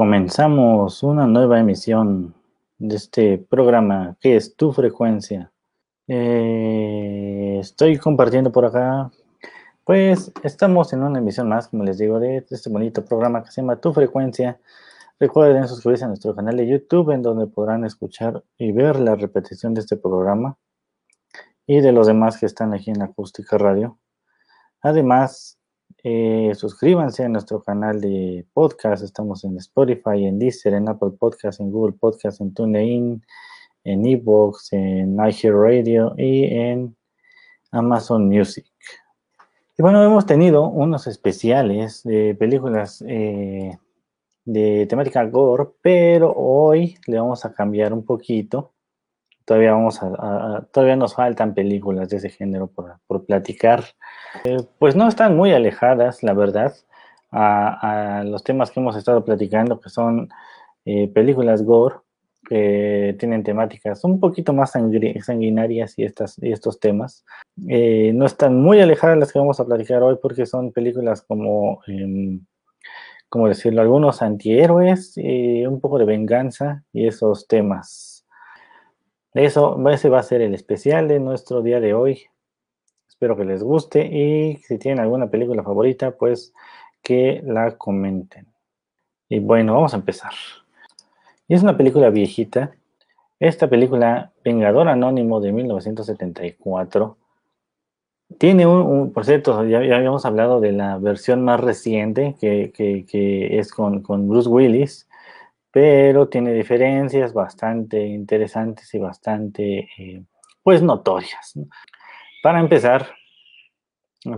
Comenzamos una nueva emisión de este programa que es Tu Frecuencia. Eh, estoy compartiendo por acá. Pues estamos en una emisión más, como les digo, de este bonito programa que se llama Tu Frecuencia. Recuerden suscribirse a nuestro canal de YouTube, en donde podrán escuchar y ver la repetición de este programa y de los demás que están aquí en Acústica Radio. Además, eh, suscríbanse a nuestro canal de podcast. Estamos en Spotify, en Deezer, en Apple Podcast, en Google Podcast, en TuneIn, en Evox, en iHeartRadio y en Amazon Music. Y bueno, hemos tenido unos especiales de películas eh, de temática gore, pero hoy le vamos a cambiar un poquito. Todavía, vamos a, todavía nos faltan películas de ese género por, por platicar. Eh, pues no están muy alejadas, la verdad, a, los temas que hemos estado platicando, que son eh, películas gore, que tienen temáticas un poquito más sanguinarias y, estas, y estos temas. Eh, no están muy alejadas las que vamos a platicar hoy porque son películas como, em, como decirlo, algunos antihéroes, un poco de venganza y esos temas. Eso, ese va a ser el especial de nuestro día de hoy. Espero que les guste y si tienen alguna película favorita, pues que la comenten. Y bueno, vamos a empezar. Y es una película viejita. Esta película, Vengador Anónimo de 1974, tiene un, por cierto, ya, habíamos hablado de la versión más reciente, que, es con, Bruce Willis, pero tiene diferencias bastante interesantes y bastante, eh, pues, notorias. Para empezar,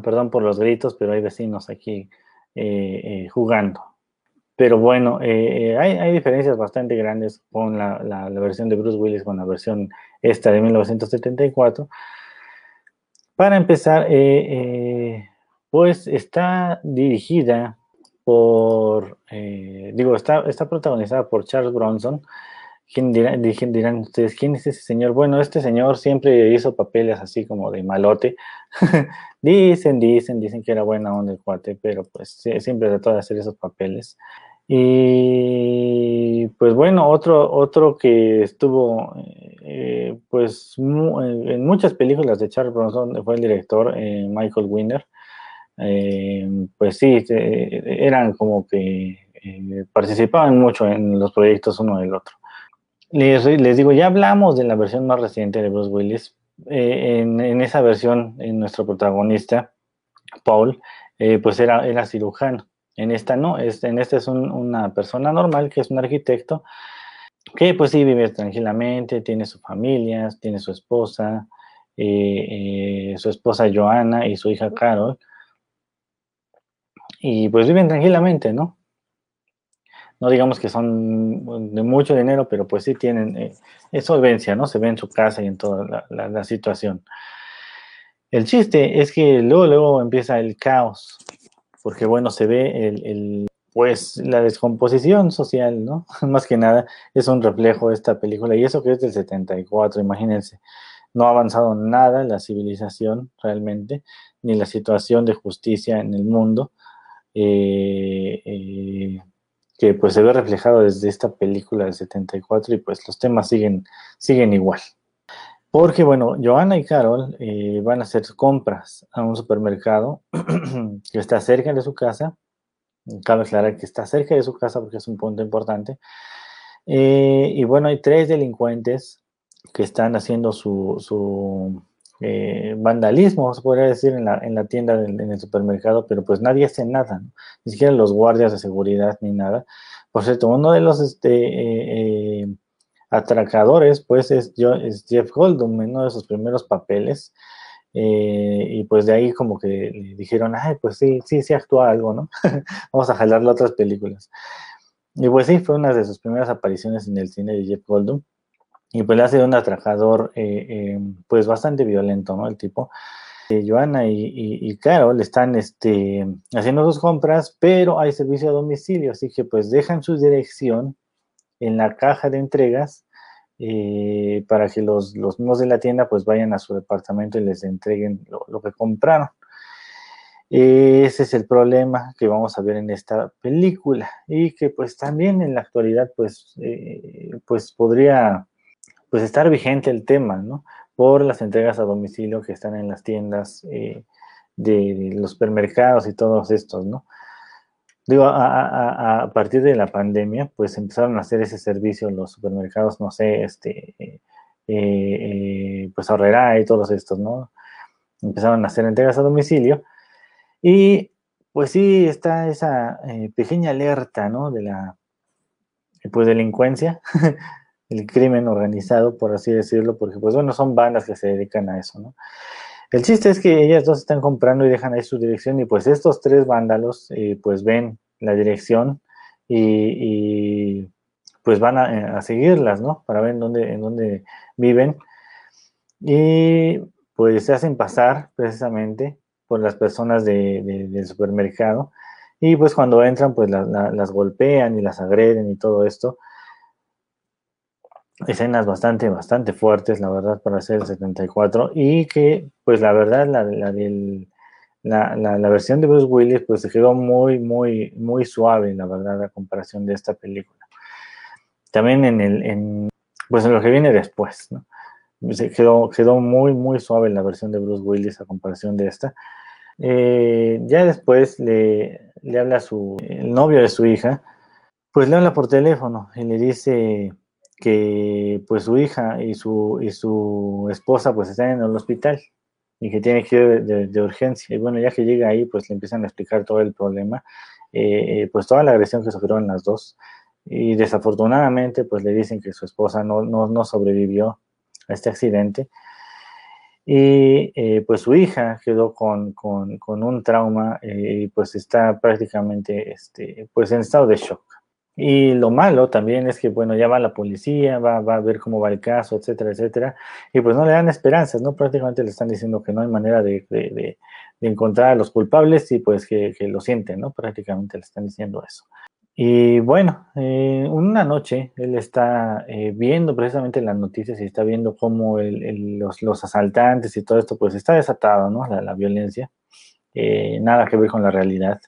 perdón por los gritos, pero hay vecinos aquí eh, eh, jugando. Pero bueno, eh, hay, diferencias bastante grandes con la, versión de Bruce Willis con la versión esta de 1974. Para empezar, pues está dirigida por, digo, está, está protagonizada por Charles Bronson, ¿Quién dirán, ustedes, ¿quién es ese señor? Bueno, este señor siempre hizo papeles así como de malote. dicen, dicen, dicen que era buena onda el cuate, pero pues siempre trató de hacer esos papeles. Y pues bueno, otro, otro que estuvo eh, pues en muchas películas de Charles Bronson fue el director eh, Michael Winner. Eh, pues sí, eran como que participaban mucho en los proyectos uno del otro. Les, digo, ya hablamos de la versión más reciente de Bruce Willis. Eh, en, esa versión, en nuestro protagonista, Paul, eh, pues era, era cirujano. En esta no, es, en esta es una persona normal que es un arquitecto que pues sí vive tranquilamente, tiene su familia, tiene su esposa, eh, su esposa Joana y su hija Carol. Y pues viven tranquilamente, ¿no? no digamos que son de mucho dinero, pero pues sí tienen eh, solvencia, ¿no? Se ve en su casa y en toda la, situación. El chiste es que luego, luego empieza el caos, porque bueno, se ve el, pues la descomposición social, ¿no? Más que nada es un reflejo de esta película, y eso que es del 74, imagínense, no ha avanzado nada la civilización realmente, ni la situación de justicia en el mundo. Eh, eh, que pues se ve reflejado desde esta película del 74 y pues los temas siguen, siguen igual. Porque bueno, Joana y Carol eh, van a hacer compras a un supermercado que está cerca de su casa. Cabe aclarar que está cerca de su casa porque es un punto importante. Y bueno, hay tres delincuentes que están haciendo su, eh, vandalismo, se podría decir, en la, en la tienda, en el supermercado, pero pues nadie hace nada, ni siquiera los guardias de seguridad ni nada. Por cierto, uno de los este, eh, eh, atracadores, pues, es, Jeff Goldblum, uno de sus primeros papeles. y pues de ahí como que le dijeron, ay, pues sí, sí, sí actúa algo, ¿no? Vamos a jalarle otras películas. Y pues sí, fue una de sus primeras apariciones en el cine de Jeff Goldblum. Y pues le hace un atracador, eh, eh, pues bastante violento, ¿no? El tipo. Eh, Joana y, y, Carol están este, haciendo sus compras, pero hay servicio a domicilio, así que pues dejan su dirección en la caja de entregas para que los, los de la tienda pues vayan a su departamento y les entreguen lo que compraron. Ese es el problema que vamos a ver en esta película y que pues también en la actualidad pues, pues podría pues estar vigente el tema, ¿no? Por las entregas a domicilio que están en las tiendas eh, de, los supermercados y todos estos, ¿no? Digo, a, partir de la pandemia, pues empezaron a hacer ese servicio los supermercados, no sé, este, eh, pues Ahorrera y todos estos, ¿no? Empezaron a hacer entregas a domicilio y pues sí, está esa eh, pequeña alerta, ¿no? De la, pues, delincuencia, el crimen organizado, por así decirlo, porque, pues, bueno, son bandas que se dedican a eso, ¿no? El chiste es que ellas dos están comprando y dejan ahí su dirección y, pues, estos tres vándalos, eh, pues, ven la dirección y, pues, van a, a, seguirlas, ¿no? Para ver en dónde, en dónde viven. Y, pues, se hacen pasar, precisamente, por las personas del supermercado. Y pues cuando entran, pues las golpean y las agreden y todo esto. Escenas bastante, bastante fuertes, la verdad, para el 74. Y que, pues la verdad, la, la, la, versión de Bruce Willis, pues se quedó muy, muy, muy suave, la verdad, a comparación de esta película. También en el, en, pues en lo que viene después, ¿no? Se quedó, quedó muy, muy suave la versión de Bruce Willis a comparación de esta. Eh, ya después le, le habla su, el novio de su hija, pues le habla por teléfono y le dice que pues su hija y su, y su esposa pues están en el hospital y que tiene que ir de, urgencia. Y bueno, ya que llega ahí, pues le empiezan a explicar todo el problema, eh, pues toda la agresión que sufrieron las dos. Y desafortunadamente, pues le dicen que su esposa no, no, no sobrevivió a este accidente y eh, pues su hija quedó con, con, con un trauma eh, y pues está prácticamente este, pues en estado de shock. Y lo malo también es que, bueno, ya va la policía, va, va, a ver cómo va el caso, etcétera, etcétera, y pues no le dan esperanzas, ¿no? Prácticamente le están diciendo que no hay manera de, de, de, encontrar a los culpables y pues que, lo sienten, ¿no? Prácticamente le están diciendo eso. Y bueno, eh, una noche él está eh, viendo precisamente las noticias y está viendo cómo los, asaltantes y todo esto, pues está desatado, ¿no? La, violencia, eh, nada que ver con la realidad,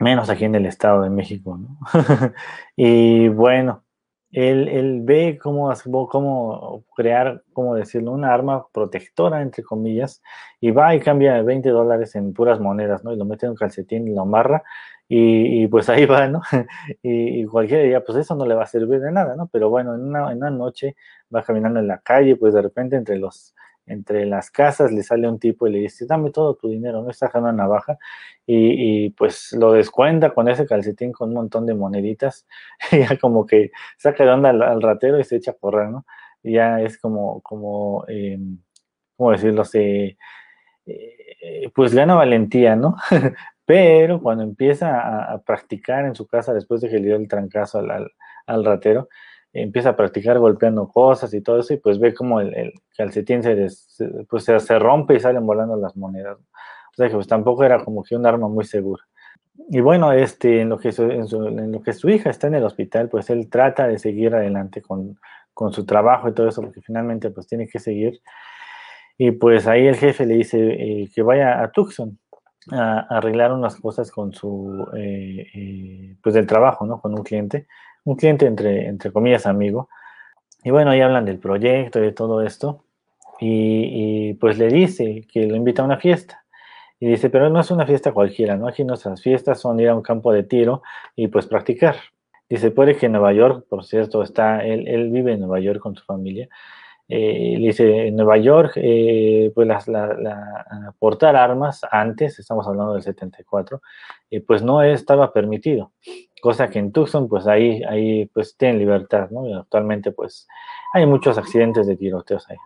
menos aquí en el Estado de México, ¿no? y bueno, él, él ve cómo, cómo crear, cómo decirlo, una arma protectora, entre comillas, y va y cambia 20 dólares en puras monedas, ¿no? Y lo mete en un calcetín y lo amarra y, pues ahí va, ¿no? y, y, cualquiera pues eso no le va a servir de nada, ¿no? Pero bueno, en una, en una noche va caminando en la calle, pues de repente entre los entre las casas le sale un tipo y le dice, dame todo tu dinero, no está una navaja, y, pues lo descuenta con ese calcetín con un montón de moneditas, y ya como que saca de onda al, ratero y se echa a correr, ¿no? Ya es como, como, eh, ¿cómo decirlo? Se, eh, pues gana valentía, ¿no? Pero cuando empieza a, practicar en su casa, después de que le dio el trancazo al, ratero, empieza a practicar golpeando cosas y todo eso, y pues ve como el, calcetín se, pues se, rompe y salen volando las monedas. O sea que pues tampoco era como que un arma muy segura. Y bueno, este, en, lo que su, en, lo que su hija está en el hospital, pues él trata de seguir adelante con, con su trabajo y todo eso, porque finalmente pues tiene que seguir. Y pues ahí el jefe le dice eh, que vaya a Tucson, a, arreglar unas cosas con su, eh, eh, pues del trabajo, ¿no? Con un cliente, un cliente entre, entre comillas amigo. Y bueno, ahí hablan del proyecto y de todo esto. Y, y, pues le dice que lo invita a una fiesta. Y dice, pero no es una fiesta cualquiera, ¿no? Aquí nuestras fiestas son ir a un campo de tiro y pues practicar. Dice, puede que en Nueva York, por cierto, está, él, él vive en Nueva York con su familia, eh, dice, en Nueva York, eh, pues la, la, portar armas antes, estamos hablando del 74, eh, pues no estaba permitido, cosa que en Tucson, pues ahí, ahí pues tienen libertad, ¿no? Actualmente, pues hay muchos accidentes de tiroteos ahí,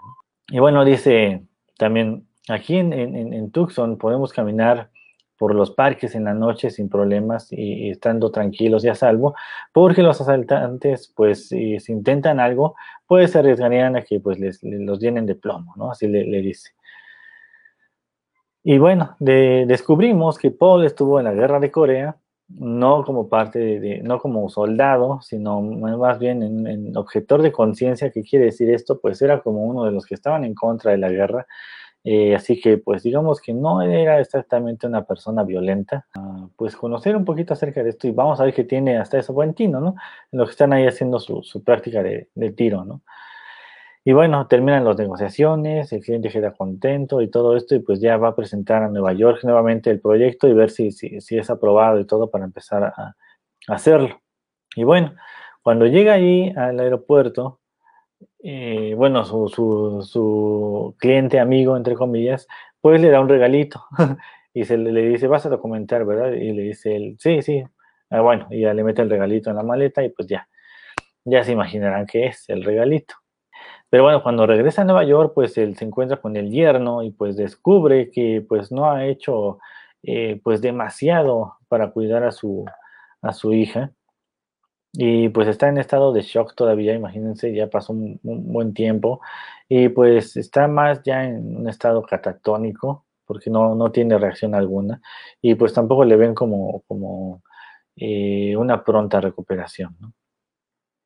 Y bueno, dice también, aquí en, en, en Tucson podemos caminar por los parques en la noche sin problemas y, estando tranquilos y a salvo, porque los asaltantes, pues, si, intentan algo, pues se arriesgarían a que pues les, los llenen de plomo, ¿no? Así le, dice. Y bueno, descubrimos que Paul estuvo en la guerra de Corea, no como parte de, no como soldado, sino más bien en, en objetor de conciencia, ¿qué quiere decir esto? Pues era como uno de los que estaban en contra de la guerra, eh, así que, pues digamos que no era exactamente una persona violenta. Ah, pues conocer un poquito acerca de esto y vamos a ver que tiene hasta eso buen tino, ¿no? En lo que están ahí haciendo su, práctica de, tiro, ¿no? Y bueno, terminan las negociaciones, el cliente queda contento y todo esto, y pues ya va a presentar a Nueva York nuevamente el proyecto y ver si, si, si es aprobado y todo para empezar a, a hacerlo. Y bueno, cuando llega ahí al aeropuerto, eh, bueno, su, su, cliente amigo, entre comillas, pues le da un regalito y se le, dice, vas a documentar, ¿verdad? Y le dice él, sí, sí. Ah, bueno, y ya le mete el regalito en la maleta y pues ya, ya se imaginarán qué es el regalito. Pero bueno, cuando regresa a Nueva York, pues él se encuentra con el yerno y pues descubre que pues no ha hecho eh, pues demasiado para cuidar a su, a su hija y pues está en estado de shock todavía, imagínense, ya pasó un, buen tiempo y pues está más ya en un estado catatónico porque no, no tiene reacción alguna y pues tampoco le ven como, como eh, una pronta recuperación.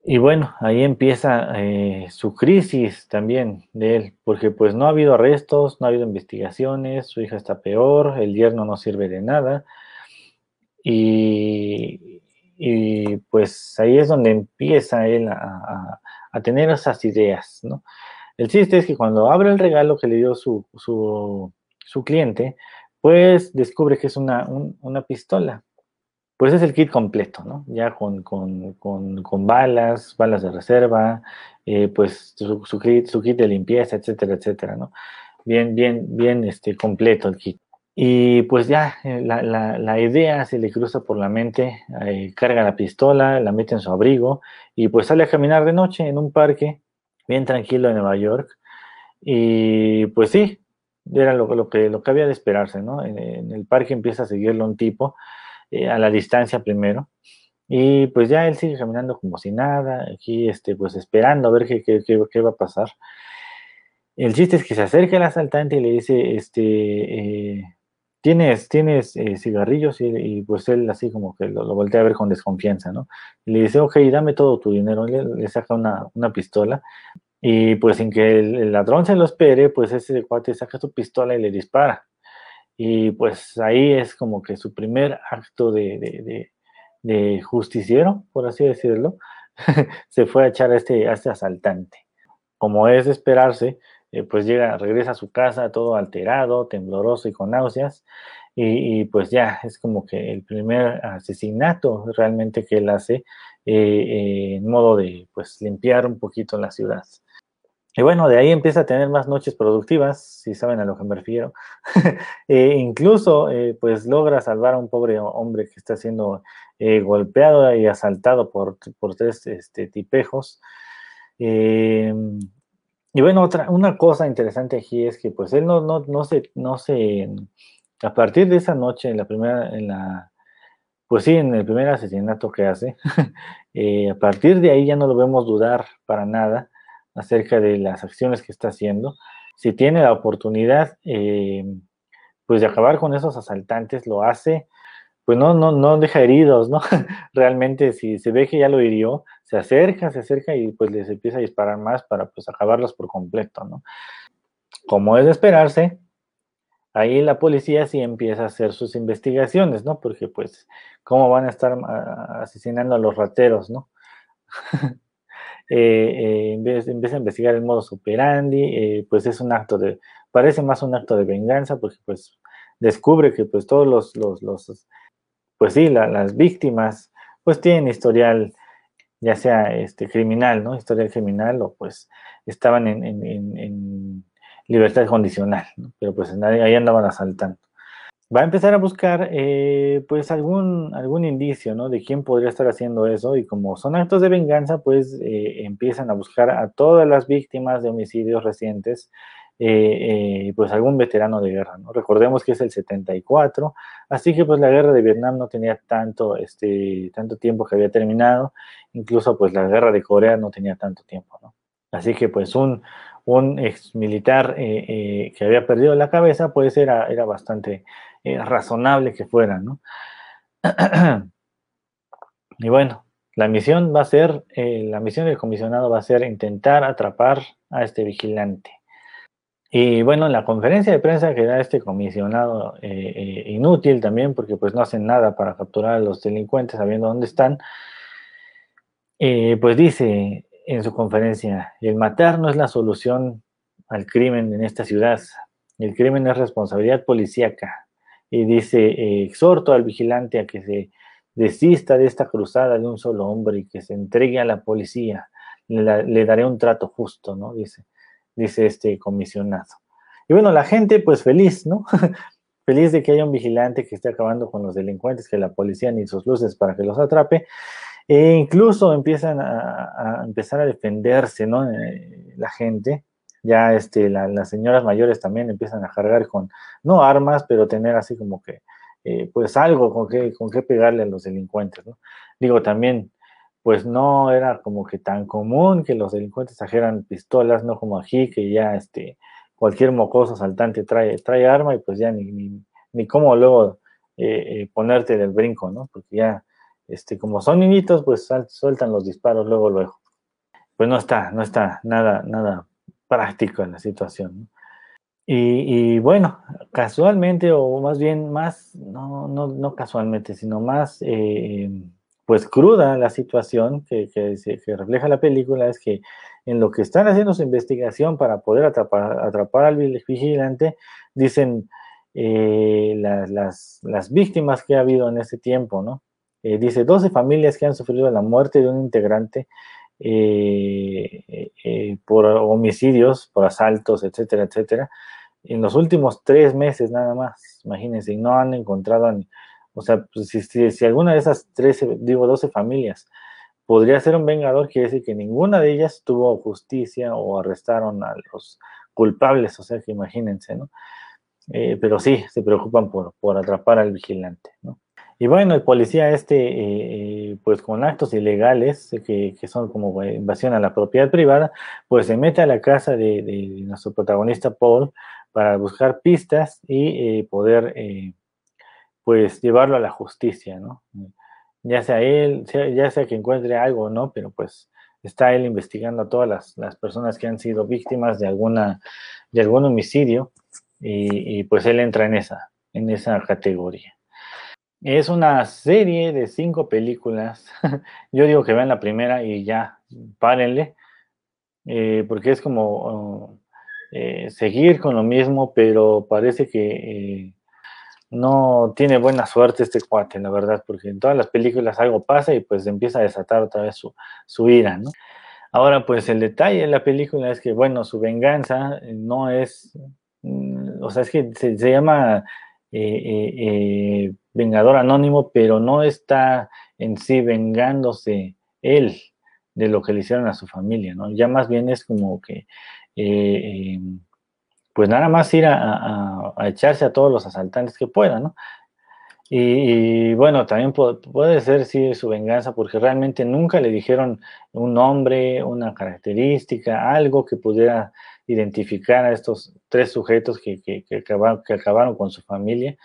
Y bueno, ahí empieza eh, su crisis también de él, porque pues no ha habido arrestos, no ha habido investigaciones, su hija está peor, el yerno no sirve de nada y, y pues ahí es donde empieza él a, tener esas ideas, ¿no? El chiste es que cuando abre el regalo que le dio su, cliente, pues descubre que es una, pistola. Pues es el kit completo, ¿no? Ya con, balas, balas de reserva, eh, pues su, kit, su kit de limpieza, etcétera, etcétera, ¿no? Bien, bien, bien este, completo el kit. Y pues ya, eh, la, la, idea se le cruza por la mente, eh, carga la pistola, la mete en su abrigo y pues sale a caminar de noche en un parque bien tranquilo en Nueva York. Y pues sí, era lo, lo que, lo que había de esperarse, ¿no? En, el parque empieza a seguirlo un tipo, eh, a la distancia primero. Y pues ya él sigue caminando como si nada, aquí este, pues esperando a ver qué, qué, qué, qué va a pasar. El chiste es que se acerca el asaltante y le dice, este, tienes, tienes eh, cigarrillos y, pues él así como que lo, voltea a ver con desconfianza, ¿no? Y le dice, ok, dame todo tu dinero, le, le saca una, pistola y pues sin que el, ladrón se lo espere, pues ese cuate saca su pistola y le dispara. Y pues ahí es como que su primer acto de, justiciero, por así decirlo, se fue a echar a este, a este asaltante. Como es de esperarse, eh, pues llega, regresa a su casa todo alterado, tembloroso y con náuseas, y, pues ya es como que el primer asesinato realmente que él hace eh, eh, en modo de pues limpiar un poquito la ciudad. Y bueno, de ahí empieza a tener más noches productivas, si saben a lo que me refiero. e incluso, pues logra salvar a un pobre hombre que está siendo golpeado y asaltado por, por tres este, tipejos. Y bueno, otra, una cosa interesante aquí es que pues él no, no, no se, no se, a partir de esa noche, en la primera, en la, pues sí, en el primer asesinato que hace, eh, a partir de ahí ya no lo vemos dudar para nada acerca de las acciones que está haciendo. Si tiene la oportunidad, eh, pues de acabar con esos asaltantes, lo hace pues no, no, no deja heridos, ¿no? Realmente si se ve que ya lo hirió, se acerca, se acerca y pues les empieza a disparar más para pues acabarlos por completo, ¿no? Como es de esperarse, ahí la policía sí empieza a hacer sus investigaciones, ¿no? Porque pues, ¿cómo van a estar asesinando a los rateros, ¿no? Eh, eh, vez, de investigar el modo operandi, eh, pues es un acto de, parece más un acto de venganza, porque pues descubre que pues todos los, los pues sí, las víctimas pues tienen historial, ya sea este, criminal, ¿no? Historial criminal o pues estaban en, libertad condicional, ¿no? Pero pues ahí andaban asaltando. Va a empezar a buscar eh, pues algún, algún indicio, ¿no? De quién podría estar haciendo eso y como son actos de venganza, pues eh, empiezan a buscar a todas las víctimas de homicidios recientes pues algún veterano de guerra, ¿no? Recordemos que es el 74, así que pues la guerra de Vietnam no tenía tanto, este, tanto tiempo que había terminado, incluso pues la guerra de Corea no tenía tanto tiempo, ¿no? Así que pues un, un ex militar que había perdido la cabeza, pues era, era bastante razonable que fuera, ¿no? y bueno, la misión va a ser, eh, la misión del comisionado va a ser intentar atrapar a este vigilante. Y bueno, la conferencia de prensa que da este comisionado, eh, eh, inútil también, porque pues no hacen nada para capturar a los delincuentes sabiendo dónde están, pues dice en su conferencia, el matar no es la solución al crimen en esta ciudad, el crimen es responsabilidad policíaca. Y dice, exhorto al vigilante a que se desista de esta cruzada de un solo hombre y que se entregue a la policía, le, daré un trato justo, ¿no? Dice, dice este comisionado. Y bueno, la gente pues feliz, ¿no? feliz de que haya un vigilante que esté acabando con los delincuentes, que la policía ni sus luces para que los atrape, e incluso empiezan a, empezar a defenderse, ¿no? Eh, la gente, ya este, las señoras mayores también empiezan a cargar con, no armas, pero tener así como que eh, pues algo con qué, con qué pegarle a los delincuentes, ¿no? Digo, también, pues no era como que tan común que los delincuentes trajeran pistolas, no como aquí, que ya este, cualquier mocoso saltante trae, trae arma y pues ya ni, ni, ni cómo luego eh, eh, ponerte del brinco, ¿no? Porque ya, este, como son niñitos, pues sueltan los disparos luego, luego. Pues no está, no está nada, nada práctico en la situación, ¿no? Y, bueno, casualmente, o más bien más, no, no, no casualmente, sino más, eh, pues cruda la situación que, refleja la película es que en lo que están haciendo su investigación para poder atrapar, al vigilante, dicen eh, las, víctimas que ha habido en ese tiempo, ¿no? Eh, dice 12 familias que han sufrido la muerte de un integrante por homicidios, por asaltos, etcétera, etcétera en los últimos tres meses nada más, imagínense, no han encontrado, o sea, pues, si, alguna de esas 13, digo 12 familias podría ser un vengador, quiere decir que ninguna de ellas tuvo justicia o arrestaron a los culpables, o sea que imagínense, ¿no? Eh, pero sí, se preocupan por, por atrapar al vigilante, ¿no? Y bueno, el policía este, eh, eh, pues con actos ilegales, que, que, son como invasión a la propiedad privada, pues se mete a la casa de, de nuestro protagonista Paul para buscar pistas y eh, poder, pues, llevarlo a la justicia, ¿no? Ya sea él, ya sea que encuentre algo no, pero pues está él investigando a todas las, personas que han sido víctimas de, alguna, de algún homicidio y, pues él entra en esa, en esa categoría. Es una serie de cinco películas. Yo digo que vean la primera y ya, párenle, eh, porque es como eh, seguir con lo mismo, pero parece que eh, no tiene buena suerte este cuate, la verdad, porque en todas las películas algo pasa y pues empieza a desatar otra vez su, su ira, ¿no? Ahora, pues el detalle de la película es que, bueno, su venganza no es, mm, o sea, es que se, llama eh, Vengador Anónimo, pero no está en sí vengándose él de lo que le hicieron a su familia, ¿no? Ya más bien es como que eh, pues nada más ir a, echarse a todos los asaltantes que puedan, ¿no? Y, bueno, también puede, ser su venganza porque realmente nunca le dijeron un nombre, una característica, algo que pudiera identificar a estos tres sujetos que, que, acabaron, con su familia.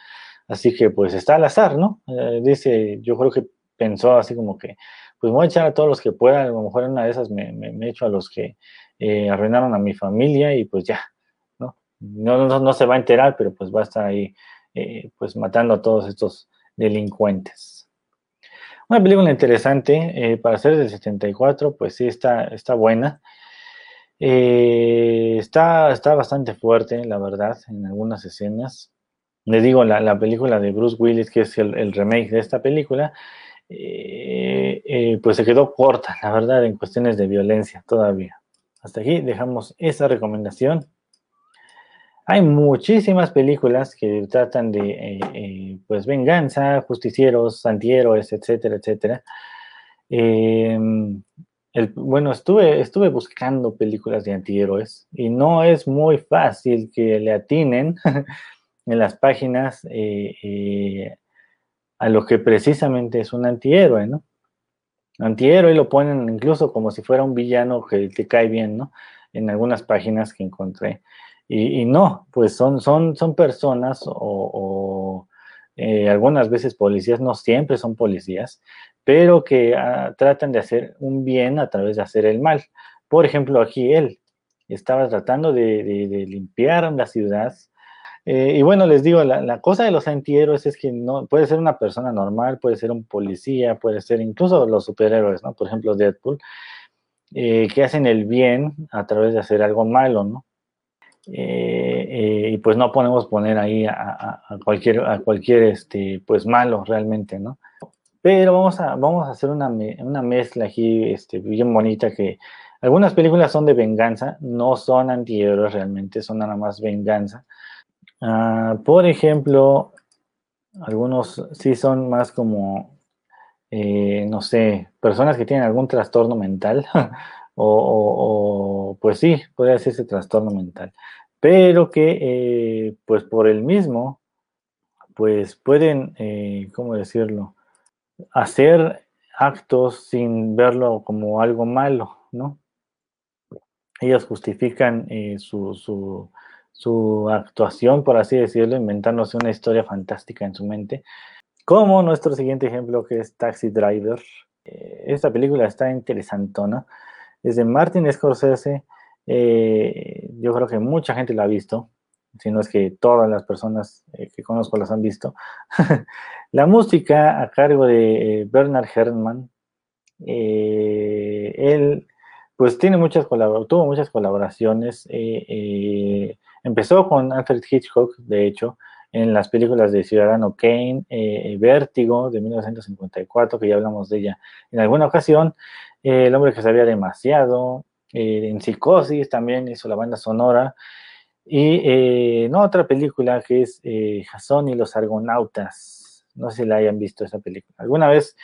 Así que pues está al azar, ¿no? Eh, dice, yo creo que pensó así como que, pues voy a echar a todos los que puedan, a lo mejor en una de esas me, me echo a los que eh, arruinaron a mi familia y pues ya, ¿no? No, no, se va a enterar, pero pues va a estar ahí eh, pues matando a todos estos delincuentes. Una película interesante, eh, para ser del 74, pues sí está, está buena. está, está bastante fuerte, la verdad, en algunas escenas. Les digo, la, película de Bruce Willis, que es el, remake de esta película, pues se quedó corta, la verdad, en cuestiones de violencia todavía. Hasta aquí dejamos esa recomendación. Hay muchísimas películas que tratan de eh, eh, pues venganza, justicieros, antihéroes, etcétera, etcétera. Em, bueno, estuve, estuve buscando películas de antihéroes y no es muy fácil que le atinen en las páginas eh, a lo que precisamente es un antihéroe, ¿no? Antihéroe lo ponen incluso como si fuera un villano que te cae bien, ¿no? En algunas páginas que encontré. Y, no, pues son, son, son personas o, eh, algunas veces policías, no siempre son policías, pero que ah, tratan de hacer un bien a través de hacer el mal. Por ejemplo, aquí él estaba tratando de, limpiar la ciudad eh, y bueno, les digo, la, cosa de los antihéroes es que no puede ser una persona normal, puede ser un policía, puede ser incluso los superhéroes, ¿no? Por ejemplo, Deadpool, eh, que hacen el bien a través de hacer algo malo, ¿no? Eh, y pues no podemos poner ahí a, cualquier, a cualquier este, pues malo realmente, ¿no? Pero vamos a, vamos a hacer una, una mezcla aquí este, bien bonita que algunas películas son de venganza, no son antihéroes realmente, son nada más venganza Ah, por ejemplo, algunos sí son más como, eh, no sé, personas que tienen algún trastorno mental, o, pues sí, puede ese trastorno mental, pero que eh, pues por el mismo, pues pueden, eh, ¿cómo decirlo? Hacer actos sin verlo como algo malo, ¿no? Ellos justifican su, su su actuación, por así decirlo, inventándose una historia fantástica en su mente. Como nuestro siguiente ejemplo, que es Taxi Driver. Eh, esta película está interesantona. Es de Martin Scorsese. Eh, yo creo que mucha gente la ha visto, si no es que todas las personas eh, que conozco las han visto. la música a cargo de Bernard Herrmann. él pues tiene muchas tuvo muchas colaboraciones. Empezó con Alfred Hitchcock, de hecho, en las películas de Ciudadano Kane, eh, Vértigo de 1954, que ya hablamos de ella en alguna ocasión, eh, El hombre que sabía demasiado, eh, en Psicosis también hizo la banda sonora, y no otra película que es Jason y los Argonautas, no sé si la hayan visto esa película. Alguna vez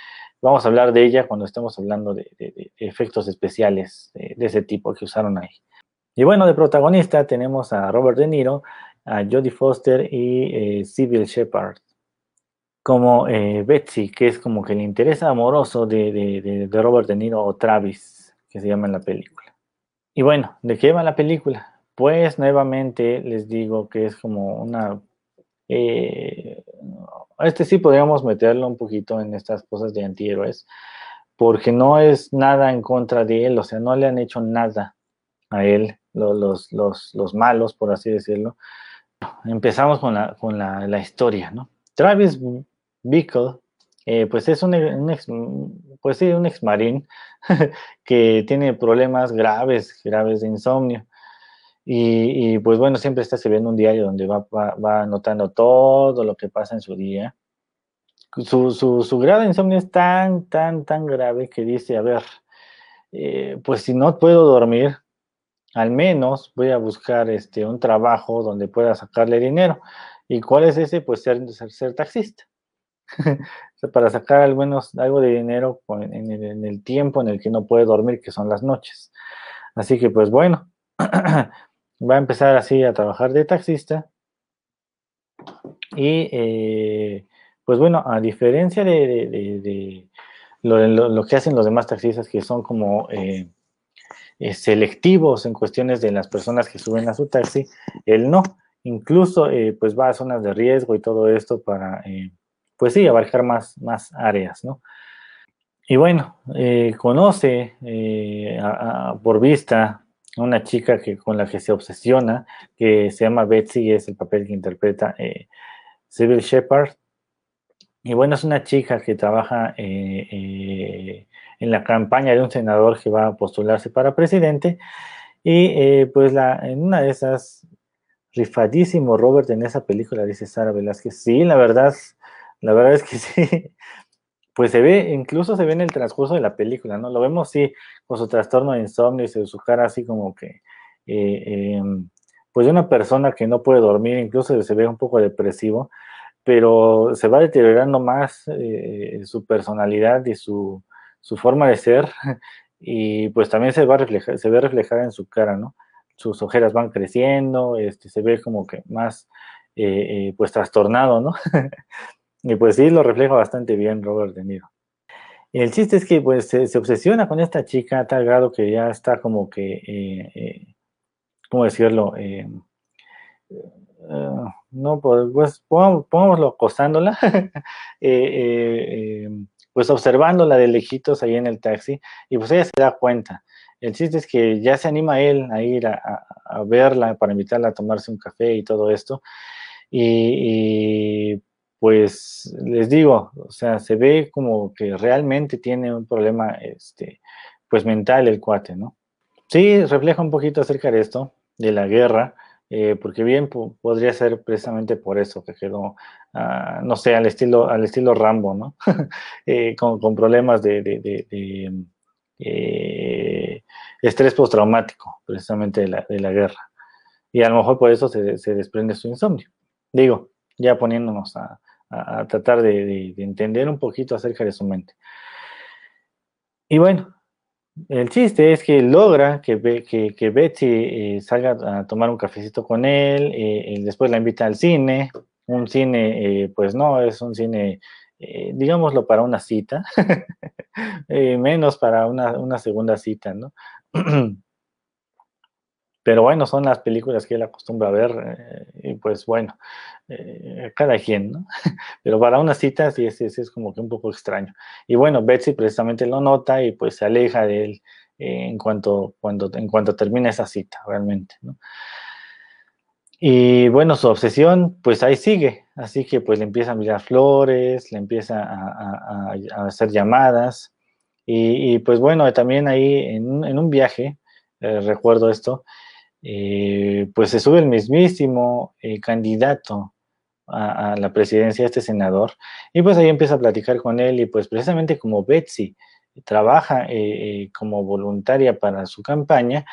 vamos a hablar de ella cuando estemos hablando de, efectos especiales de ese tipo que usaron ahí. Y bueno, de protagonista tenemos a Robert De Niro, a Jodie Foster y eh, Sybil Shepard como eh, Betsy, que es como que el interés amoroso de, Robert De Niro o Travis, que se llama en la película. Y bueno, ¿de qué va la película? Pues nuevamente les digo que es como una... Eh, este sí podríamos meterlo un poquito en estas cosas de antihéroes, porque no es nada en contra de él, o sea, no le han hecho nada a él los, los, malos, por así decirlo. Empezamos con la, con la, historia, ¿no? Travis Bickle, eh, pues es un, ex, pues sí, un ex marín que tiene problemas graves, graves de insomnio. Y, pues bueno, siempre está escribiendo un diario donde va, va, anotando todo lo que pasa en su día. Su, su, su, grado de insomnio es tan, tan, tan grave que dice, a ver, eh, pues si no puedo dormir, al menos voy a buscar este, un trabajo donde pueda sacarle dinero. ¿Y cuál es ese? Pues ser, ser, taxista. para sacar al menos algo de dinero en el, tiempo en el que no puede dormir, que son las noches. Así que pues bueno, va a empezar así a trabajar de taxista. Y eh, pues bueno, a diferencia de, lo, que hacen los demás taxistas, que son como... Eh, eh, selectivos en cuestiones de las personas que suben a su taxi, él no. Incluso, eh, pues va a zonas de riesgo y todo esto para, eh, pues sí, abarcar más, más áreas, ¿no? Y bueno, conoce por vista a una chica que, con la que se obsesiona, que se llama Betsy, es el papel que interpreta Sybil Shepard. Y bueno, es una chica que trabaja en la campaña de un senador que va a postularse para presidente. Y eh, pues la, en una de esas, rifadísimo Robert en esa película, dice Sara Velázquez. Sí, la verdad, la verdad es que sí. Pues se ve, incluso se ve en el transcurso de la película, ¿no? Lo vemos, sí, con su trastorno de insomnio y su cara así como que, eh, em, pues de una persona que no puede dormir, incluso se ve un poco depresivo, pero se va deteriorando más eh, su personalidad y su, su forma de ser y pues también se, va a se ve reflejada en su cara, ¿no? Sus ojeras van creciendo, este, se ve como que más, eh, eh, pues, trastornado, ¿no? y pues sí, lo refleja bastante bien Robert De Niro. Y el chiste es que, pues, se, obsesiona con esta chica a tal grado que ya está como que, eh, ¿cómo decirlo? no, pues, pues pongámoslo acosándola, pues observándola de lejitos ahí en el taxi, y pues ella se da cuenta. El chiste es que ya se anima él a ir a, verla para invitarla a tomarse un café y todo esto. Y, pues les digo, o sea, se ve como que realmente tiene un problema, este, pues mental el cuate, ¿no? Sí, refleja un poquito acerca de esto, de la guerra, eh, porque bien podría ser precisamente por eso que quedó, ah, no sé, al estilo, al estilo Rambo, ¿no? Eh, con, problemas de, eh, estrés postraumático, precisamente de la, guerra. Y a lo mejor por eso se, desprende su insomnio. Digo, ya poniéndonos a, tratar de entender un poquito acerca de su mente. Y bueno, el chiste es que logra que, que, Betsy eh, salga a tomar un cafecito con él, eh, después la invita al cine, un cine, eh, pues no, es un cine, digámoslo, para una cita, menos para una, una segunda cita, ¿no? Pero bueno, son las películas que él acostumbra a ver, eh, y pues bueno, eh, cada quien, ¿no? Pero para una cita sí es, es, como que un poco extraño. Y bueno, Betsy precisamente lo nota y pues se aleja de él eh, en, cuanto, cuando, en cuanto termina esa cita, realmente, ¿no? Y bueno, su obsesión, pues ahí sigue. Así que pues le empieza a mirar flores, le empieza a, hacer llamadas. Y, pues bueno, también ahí en, en un viaje, recuerdo esto, eh, pues se sube el mismísimo eh, candidato a, la presidencia, este senador, y pues ahí empieza a platicar con él y pues precisamente como Betsy trabaja eh, como voluntaria para su campaña,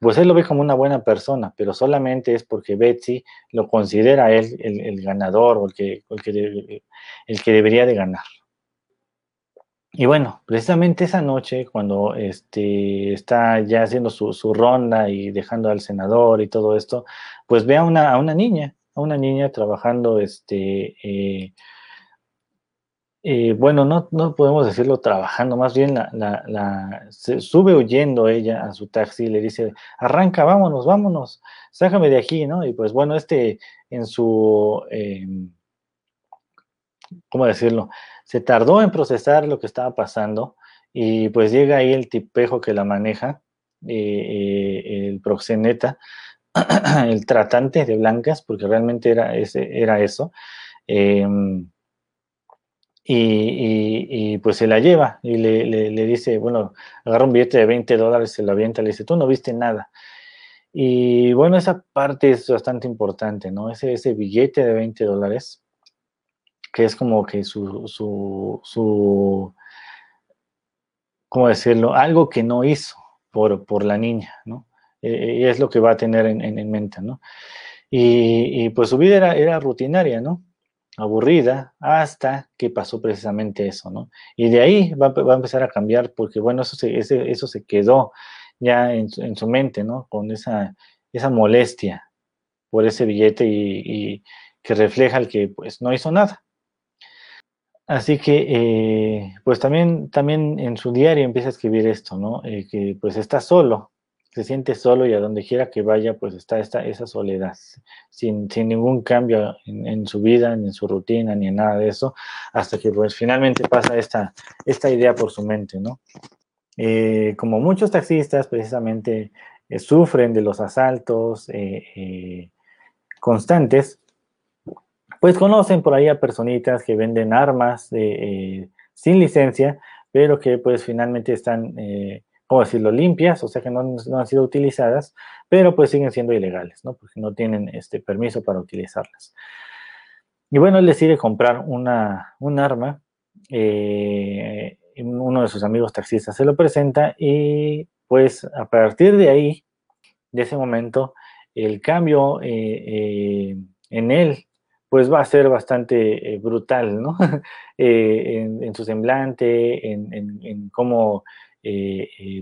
pues él lo ve como una buena persona, pero solamente es porque Betsy lo considera él el, ganador o el que, el que debería de ganar. Y bueno, precisamente esa noche, cuando este, está ya haciendo su, ronda y dejando al senador y todo esto, pues ve a una, a una niña, a una niña trabajando, este, eh, eh, bueno, no, no podemos decirlo trabajando, más bien la, la, se sube huyendo ella a su taxi y le dice, arranca, vámonos, vámonos, sácame de aquí, ¿no? Y pues bueno, este en su, em, ¿cómo decirlo? Se tardó en procesar lo que estaba pasando y pues llega ahí el tipejo que la maneja, eh, eh, el proxeneta, el tratante de blancas, porque realmente era, ese, era eso. Em, y, pues se la lleva y le, dice, bueno, agarra un billete de 20 dólares, se lo avienta, le dice, tú no viste nada. Y bueno, esa parte es bastante importante, ¿no? Ese, ese billete de 20 dólares que es como que su, su, su ¿cómo decirlo? Algo que no hizo por, por la niña, ¿no? Eh, y es lo que va a tener en, en, mente, ¿no? Y, pues su vida era, era rutinaria, ¿no? aburrida hasta que pasó precisamente eso, ¿no? Y de ahí va, va a empezar a cambiar porque, bueno, eso se, eso se quedó ya en, en, su mente, ¿no? Con esa, esa molestia por ese billete y, y, que refleja el que, pues, no hizo nada. Así que, eh, pues también, también en su diario empieza a escribir esto, ¿no? Eh, que pues está solo, se siente solo y a donde quiera que vaya, pues está esta, esa soledad, sin, sin ningún cambio en, su vida, ni en su rutina, ni en nada de eso, hasta que pues finalmente pasa esta, esta idea por su mente, ¿no? Eh, como muchos taxistas precisamente sufren de los asaltos constantes, pues conocen por ahí a personitas que venden armas eh, sin licencia, pero que pues finalmente están, eh, ¿cómo decirlo?, limpias, o sea que no, han sido utilizadas, pero pues siguen siendo ilegales, ¿no? Porque no tienen este permiso para utilizarlas. Y bueno, él decide comprar una, un arma, eh, uno de sus amigos taxistas se lo presenta y pues a partir de ahí, de ese momento, el cambio en él pues va a ser bastante eh, brutal, ¿no? Eh, en, su semblante, en, cómo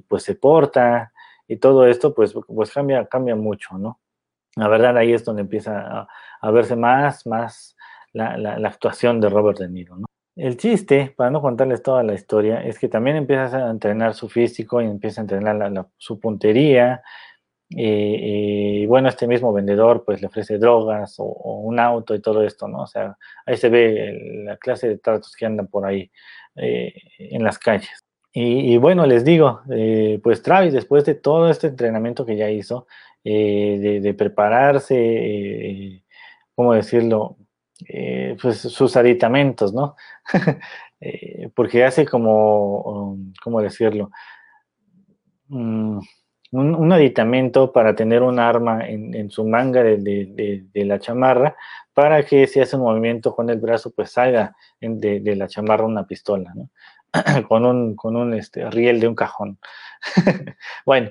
pues se porta y todo esto, pues, pues cambia, cambia mucho, ¿no? La verdad ahí es donde empieza a, verse más, más la, la, actuación de Robert De Niro, ¿no? El chiste, para no contarles toda la historia, es que también empieza a entrenar su físico y empieza a entrenar su puntería. Y bueno, este mismo vendedor pues le ofrece drogas o, un auto y todo esto, ¿no? O sea, ahí se ve la clase de tratos que andan por ahí eh, en las calles. Y, bueno, les digo, eh, pues Travis, después de todo este entrenamiento que ya hizo, eh, de, prepararse, eh, ¿cómo decirlo? pues sus aditamentos, ¿no? porque hace como, um, ¿cómo decirlo? Mm, un, aditamento para tener un arma en, su manga de, la chamarra para que si hace un movimiento con el brazo, pues salga de, la chamarra una pistola, ¿no? con un, con un este, riel de un cajón. bueno,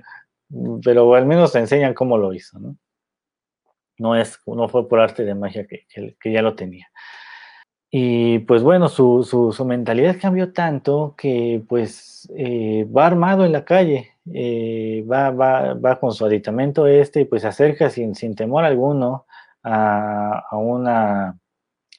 pero al menos te enseñan cómo lo hizo, ¿no? No, es, no fue por arte de magia que, ya lo tenía. Y pues bueno, su, su, mentalidad cambió tanto que pues eh, va armado en la calle, eh, va, va, va, con su aditamento este y pues se acerca sin, sin temor alguno a, a una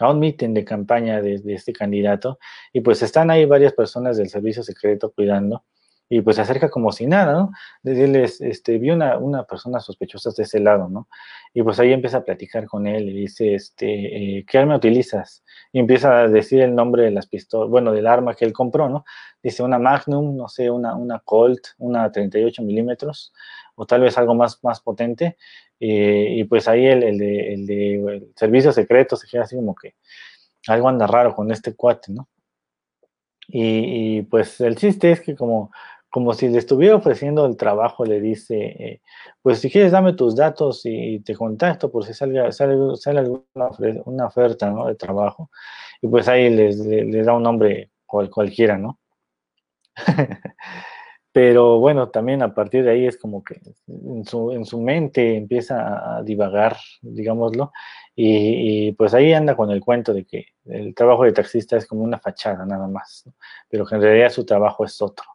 a un mitin de campaña de, este candidato. Y pues están ahí varias personas del servicio secreto cuidando y pues se acerca como si nada, ¿no? Decirles, este, vi una, una persona sospechosa de ese lado, ¿no? Y pues ahí empieza a platicar con él y dice, este, eh, ¿qué arma utilizas? Y empieza a decir el nombre de las pistolas, bueno, del arma que él compró, ¿no? Dice una Magnum, no sé, una, una Colt, una 38 milímetros, o tal vez algo más, más potente, eh, y pues ahí el, el, de, el, de, servicio secreto se queda así como que algo anda raro con este cuate, ¿no? Y, pues el chiste es que como, como si le estuviera ofreciendo el trabajo, le dice, eh, pues si quieres dame tus datos y te contacto por si sale, sale, alguna una oferta ¿no? de trabajo. Y pues ahí les, le, da un nombre cual, cualquiera, ¿no? Pero bueno, también a partir de ahí es como que en su mente empieza a divagar, digámoslo, y, pues ahí anda con el cuento de que el trabajo de taxista es como una fachada nada más, pero que en realidad su trabajo es otro.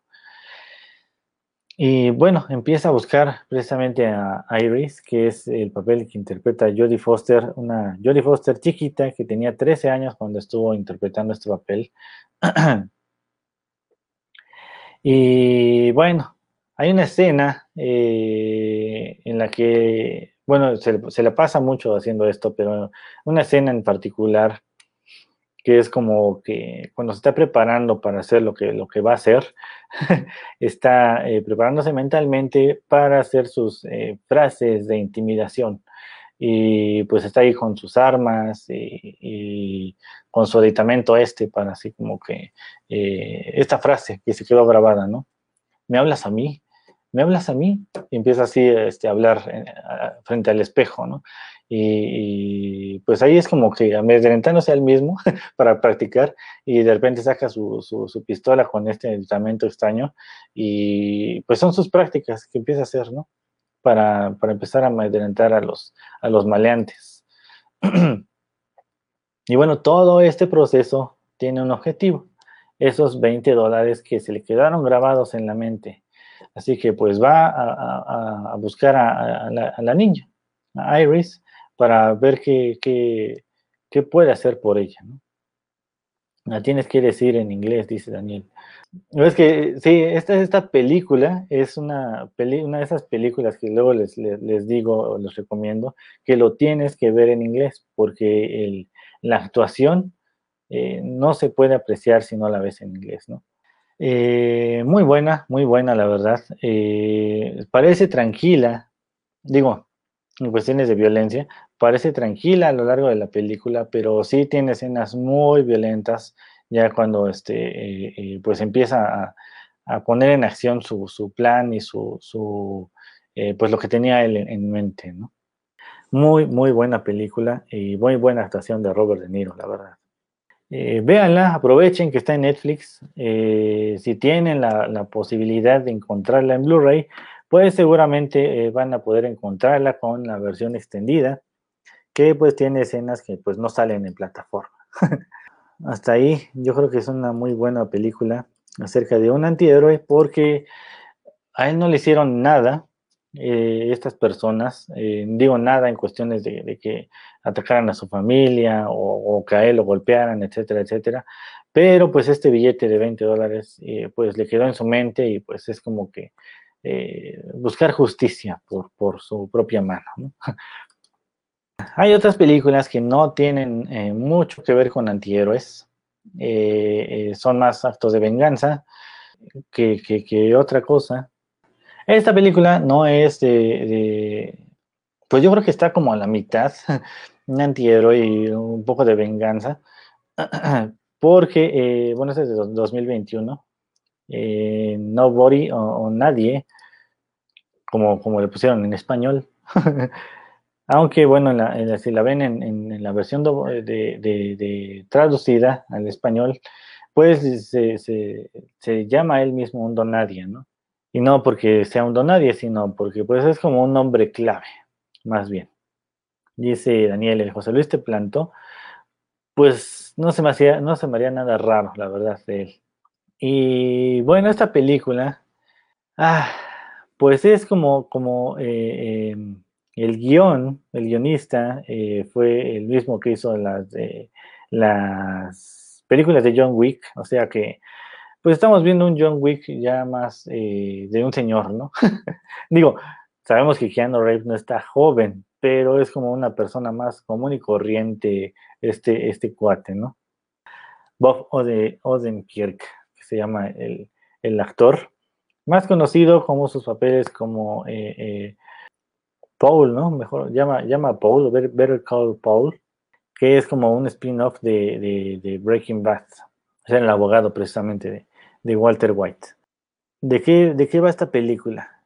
Y bueno, empieza a buscar precisamente a Iris, que es el papel que interpreta Jodie Foster, una Jodie Foster chiquita que tenía 13 años cuando estuvo interpretando este papel. Y bueno, hay una escena eh, en la que, bueno, se, se le pasa mucho haciendo esto, pero una escena en particular que es como que cuando se está preparando para hacer lo que, lo que va a hacer, está eh, preparándose mentalmente para hacer sus eh, frases de intimidación. Y pues está ahí con sus armas y con su aditamento este para así como que eh, esta frase que se quedó grabada, ¿no? ¿Me hablas a mí? ¿Me hablas a mí? Y empieza así este, a hablar eh, frente al espejo, ¿no? Y, pues ahí es como que amedrentándose al mismo para practicar y de repente saca su, su, pistola con este aditamento extraño y pues son sus prácticas que empieza a hacer, ¿no? Para, para empezar a amedrentar a los, a los maleantes. Y bueno, todo este proceso tiene un objetivo, esos 20 dólares que se le quedaron grabados en la mente. Así que pues va a, buscar a, la, niña, a Iris, para ver qué, puede hacer por ella. La tienes que decir en inglés, dice Daniel. Es que sí, esta, esta película es una, una de esas películas que luego les, les, les digo, les recomiendo, que lo tienes que ver en inglés, porque la actuación eh, no se puede apreciar si no la ves en inglés, ¿no? Eh, muy buena, muy buena, la verdad. Eh, parece tranquila, digo, en cuestiones de violencia, parece tranquila a lo largo de la película, pero sí tiene escenas muy violentas, ya cuando este, pues empieza a, poner en acción su, plan y su, su pues lo que tenía él en mente. Muy, muy buena película y muy buena actuación de Robert De Niro, la verdad. Eh, véanla, aprovechen que está en Netflix. Eh, si tienen la, posibilidad de encontrarla en Blu-ray, pues seguramente eh, van a poder encontrarla con la versión extendida, que pues tiene escenas que pues no salen en plataforma. Hasta ahí, yo creo que es una muy buena película. acerca de un antihéroe porque a él no le hicieron nada eh, estas personas, eh, digo nada en cuestiones de, que atacaran a su familia o, él lo golpearan, etcétera, etcétera, pero pues este billete de 20 dólares eh, pues le quedó en su mente y pues es como que buscar justicia por, por, su propia mano. Hay otras películas que no tienen mucho que ver con antihéroes, son más actos de venganza que, que otra cosa. Esta película no es de, Pues yo creo que está como a la mitad, un antihéroe y un poco de venganza, porque, eh, bueno, es de 2021, eh, Nobody o, Nadie, como, como le pusieron en español, aunque bueno, si la ven en, la versión de, traducida al español, pues se, se, llama él mismo un donadie, ¿no? Y no porque sea un donadie, sino porque pues es como un nombre clave, más bien. Dice Daniel, el José Luis te plantó, pues no se me hacía, no se me haría nada raro, la verdad, de él. Y bueno, esta película, ah, pues es como, como eh, em, el guion, el guionista eh, fue el mismo que hizo las, las películas de John Wick, o sea que pues estamos viendo un John Wick ya más eh, de un señor, ¿no? Digo, sabemos que Keanu Reeves no está joven, pero es como una persona más común y corriente este, este cuate, ¿no? Bob Odenkirk, que se llama el, actor, más conocido como sus papeles como eh, eh, Paul, ¿no? Mejor llama, llama Paul, Better Call Paul, que es como un spin-off de, Breaking Bad. Es el abogado precisamente de, de Walter White. ¿De qué, ¿De qué va esta película?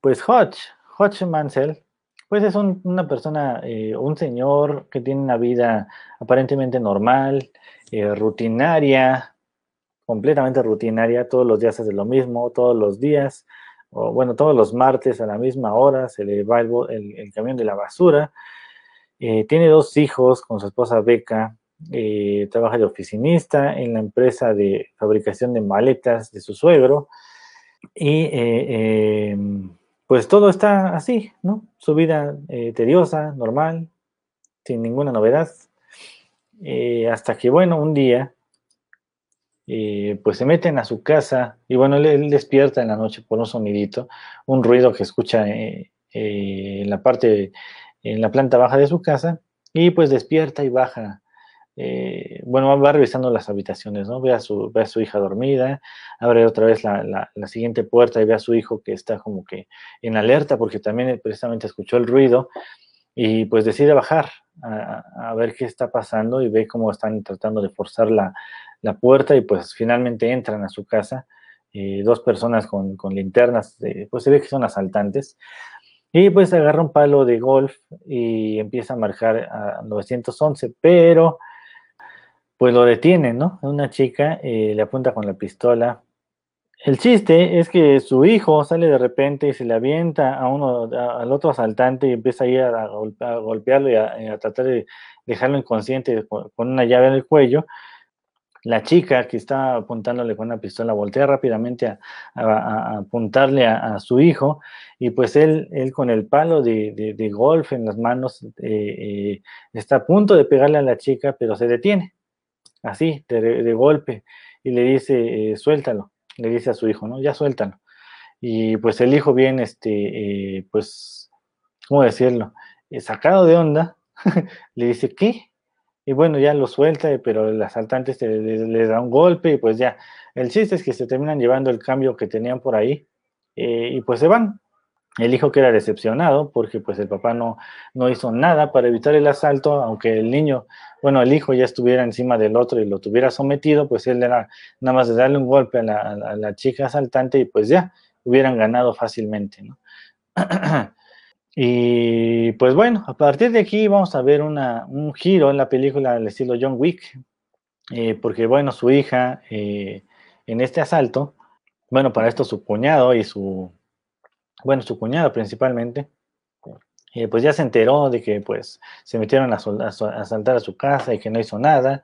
Pues Hodge, Hodge Mansell, pues es una persona, eh, un señor que tiene una vida aparentemente normal, eh, rutinaria, completamente rutinaria, todos los días hace lo mismo, todos los días, o bueno, todos los martes a la misma hora se le va el, camión de la basura. Eh, tiene dos hijos con su esposa Beca, eh, trabaja de oficinista en la empresa de fabricación de maletas de su suegro y eh, em, pues todo está así, ¿no? Su vida eh, tediosa, normal, sin ninguna novedad, hasta que, bueno, un día, pues se meten a su casa y bueno, él, despierta en la noche por un sonidito, un ruido que escucha en la parte, en la planta baja de su casa y pues despierta y baja eh, bueno, va revisando las habitaciones, ¿no? Ve a su, ve a su hija dormida, abre otra vez la, la, siguiente puerta y ve a su hijo que está como que en alerta porque también precisamente escuchó el ruido y pues decide bajar a, a ver qué está pasando y ve cómo están tratando de forzar la, la puerta y pues finalmente entran a su casa eh, dos personas con, con linternas, pues se ve que son asaltantes. Y pues agarra un palo de golf y empieza a marcar a 911, pero pues lo detienen, ¿no? Una chica eh, le apunta con la pistola. El chiste es que su hijo sale de repente y se le avienta a uno, al otro asaltante y empieza a ir a, golpearlo y a, tratar de dejarlo inconsciente con, una llave en el cuello. La chica que está apuntándole con una pistola voltea rápidamente a, apuntarle a, su hijo y pues él, él con el palo de, golf en las manos eh, eh, está a punto de pegarle a la chica, pero se detiene así, de, golpe, y le dice, eh, suéltalo, le dice a su hijo, ¿no? Ya suéltalo. Y pues el hijo bien, este, eh, pues, ¿cómo decirlo? Eh, sacado de onda, le dice, ¿qué? Y bueno, ya lo suelta, pero el asaltante este le, da un golpe y pues ya. El chiste es que se terminan llevando el cambio que tenían por ahí y pues se van. El hijo queda decepcionado porque pues el papá no, no hizo nada para evitar el asalto, aunque el niño, bueno, el hijo ya estuviera encima del otro y lo tuviera sometido, pues él era nada más de darle un golpe a la, chica asaltante y pues ya hubieran ganado fácilmente, ¿no? y pues bueno, a partir de aquí vamos a ver una, un giro en la película del estilo John Wick, eh, porque bueno, su hija eh, en este asalto, bueno, para esto su cuñado y su bueno, su cuñado principalmente, eh, pues ya se enteró de que pues se metieron a, asaltar a su casa y que no hizo nada.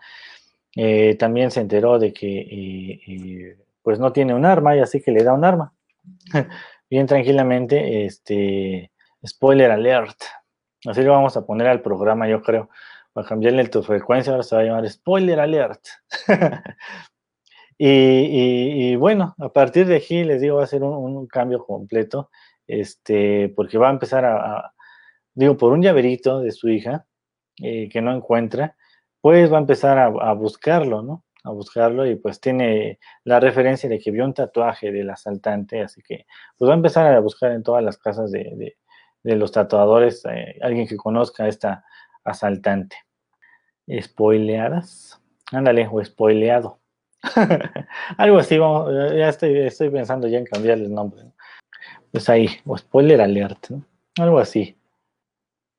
Eh, también se enteró de que eh, pues no tiene un arma y así que le da un arma. Bien tranquilamente, este, spoiler alert. Así lo vamos a poner al programa, yo creo. Para cambiarle tu frecuencia, ahora se va a llamar spoiler alert. y, bueno, a partir de aquí les digo, va a ser un, cambio completo, este, porque va a empezar a, digo, por un llaverito de su hija eh, que no encuentra, pues va a empezar a buscarlo, ¿no? a buscarlo y pues tiene la referencia de que vio un tatuaje del asaltante, así que pues va a empezar a buscar en todas las casas de, los tatuadores eh, alguien que conozca a esta asaltante. Spoileadas, ándale, o spoileado. Algo así, ya estoy, estoy pensando ya en cambiarle el nombre. Pues ahí, o spoiler alert, algo así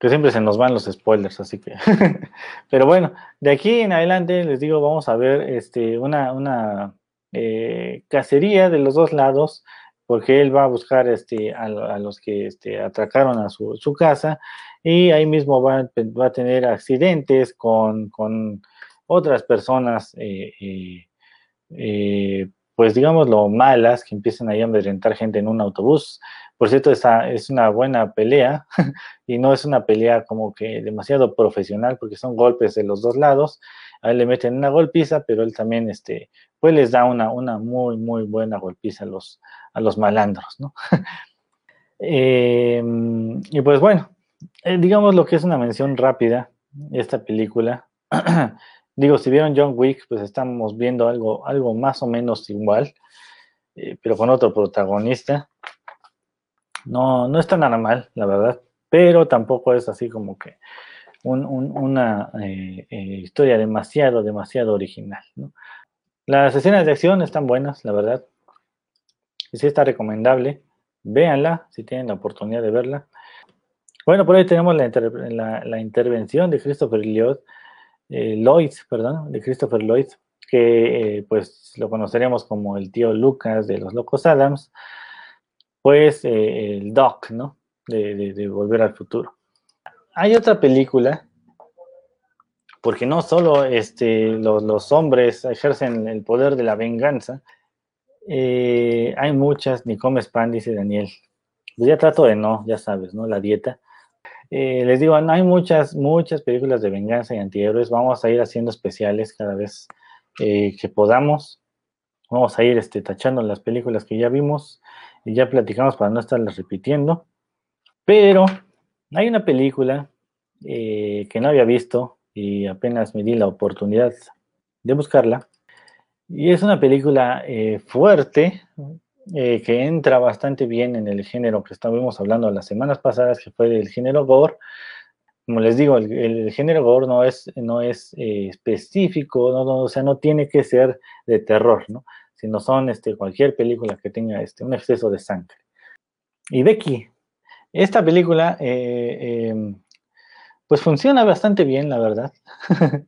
que siempre se nos van los spoilers, así que. Pero bueno, de aquí en adelante les digo, vamos a ver este, una, una eh, cacería de los dos lados, porque él va a buscar este, a, los que este, atracaron a su, casa y ahí mismo va, va a tener accidentes con, con otras personas. Eh, eh, pues digámoslo, malas, que empiezan ahí a amedrentar gente en un autobús. Por cierto, esa es una buena pelea y no es una pelea como que demasiado profesional porque son golpes de los dos lados. A él le meten una golpiza, pero él también, este, pues les da una, una muy, muy buena golpiza a los, a los malandros, ¿no? Em, y pues bueno, eh, digamos lo que es una mención rápida, esta película. Digo, si vieron John Wick, pues estamos viendo algo, algo más o menos igual, eh, pero con otro protagonista. No, no está nada mal, la verdad, pero tampoco es así como que una eh, eh, historia demasiado, demasiado original. Las escenas de acción están buenas, la verdad. Y sí está recomendable. Véanla si tienen la oportunidad de verla. Bueno, por ahí tenemos la, la intervención de Christopher Lloyd eh, Lloyd, perdón, de Christopher Lloyd, que eh, pues lo conoceríamos como el tío Lucas de los Locos Adams, pues eh, el Doc, ¿no? De, Volver al Futuro. Hay otra película, porque no solo este, los, hombres ejercen el poder de la venganza, hay muchas, ni comes pan, dice Daniel. Pues ya trato de no, ya sabes, ¿no? La dieta. Eh, les digo, hay muchas, muchas películas de venganza y antihéroes. Vamos a ir haciendo especiales cada vez eh, que podamos. Vamos a ir este, tachando las películas que ya vimos y ya platicamos para no estarlas repitiendo. Pero hay una película eh, que no había visto y apenas me di la oportunidad de buscarla. Y es una película fuerte, eh, que entra bastante bien en el género que estábamos hablando las semanas pasadas, que fue el género gore. Como les digo, el, género gore no es, no es eh, específico, no, o sea, no tiene que ser de terror, ¿no? sino son este, cualquier película que tenga este, un exceso de sangre. Y Becky, esta película, eh, em, pues funciona bastante bien, la verdad.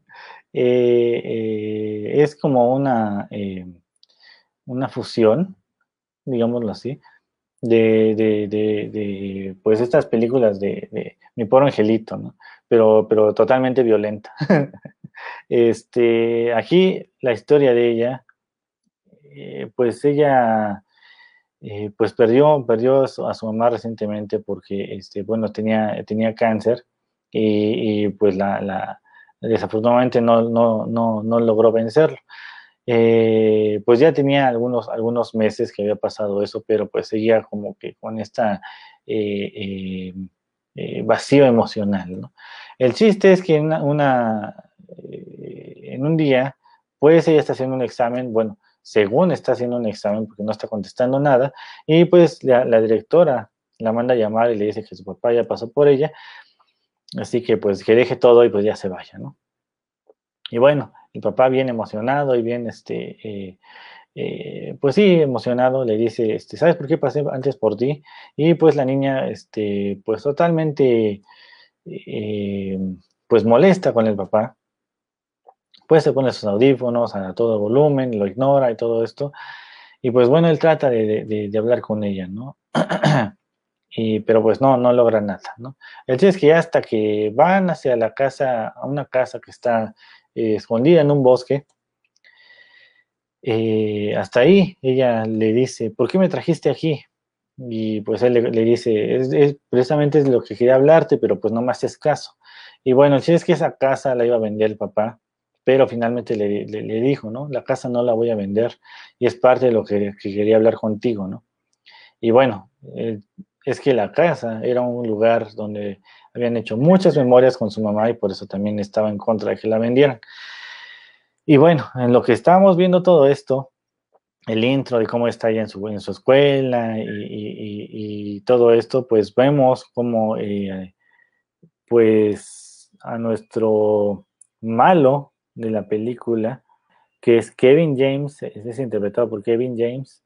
es como una, em, una fusión digámoslo así, de, de, de, pues estas películas de, Mi pobre angelito, ¿no? Pero, pero totalmente violenta. este, aquí la historia de ella, eh, pues ella, eh, pues perdió, perdió a su, mamá recientemente porque, este, bueno, tenía, tenía cáncer y, pues la, la desafortunadamente no, no, no, no logró vencerlo. Eh, pues ya tenía algunos, algunos meses que había pasado eso, pero pues seguía como que con esta eh, eh, vacío emocional. ¿no? El chiste es que en, un día, pues ella está haciendo un examen, bueno, según está haciendo un examen porque no está contestando nada, y pues la, la directora la manda a llamar y le dice que su papá ya pasó por ella, así que pues que deje todo y pues ya se vaya, ¿no? Y bueno, el papá bien emocionado y bien, este, eh, eh, pues sí, emocionado, le dice, este, ¿sabes por qué pasé antes por ti? Y pues la niña, este, pues totalmente, eh, pues molesta con el papá, pues se pone sus audífonos a todo volumen, lo ignora y todo esto, y pues bueno, él trata de, hablar con ella, ¿no? Y, pero pues no, no logra nada, ¿no? El chiste es que hasta que van hacia la casa, a una casa que está escondida en un bosque. eh, hasta ahí ella le dice, ¿por qué me trajiste aquí? Y pues él le, dice, es, precisamente es lo que quería hablarte, pero pues no me haces caso. Y bueno, si es que esa casa la iba a vender el papá, pero finalmente le, dijo, ¿no? La casa no la voy a vender y es parte de lo que, quería hablar contigo, ¿no? Y bueno, eh, es que la casa era un lugar donde habían hecho muchas memorias con su mamá y por eso también estaba en contra de que la vendieran. Y bueno, en lo que estábamos viendo todo esto, el intro de cómo está ella en su, en su escuela y, todo esto, pues vemos como eh, pues a nuestro malo de la película, que es Kevin James, es interpretado por Kevin James,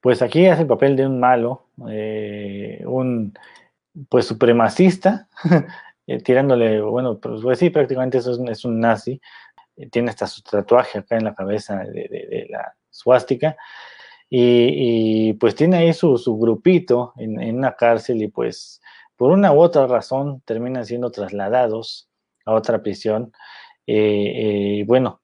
pues aquí hace el papel de un malo, eh, un pues supremacista, eh, tirándole, bueno, pues, pues, sí, prácticamente eso es, un nazi, tiene hasta su tatuaje acá en la cabeza de la suástica. Y, pues tiene ahí su, grupito en, una cárcel y pues por una u otra razón terminan siendo trasladados a otra prisión. Eh, eh, bueno,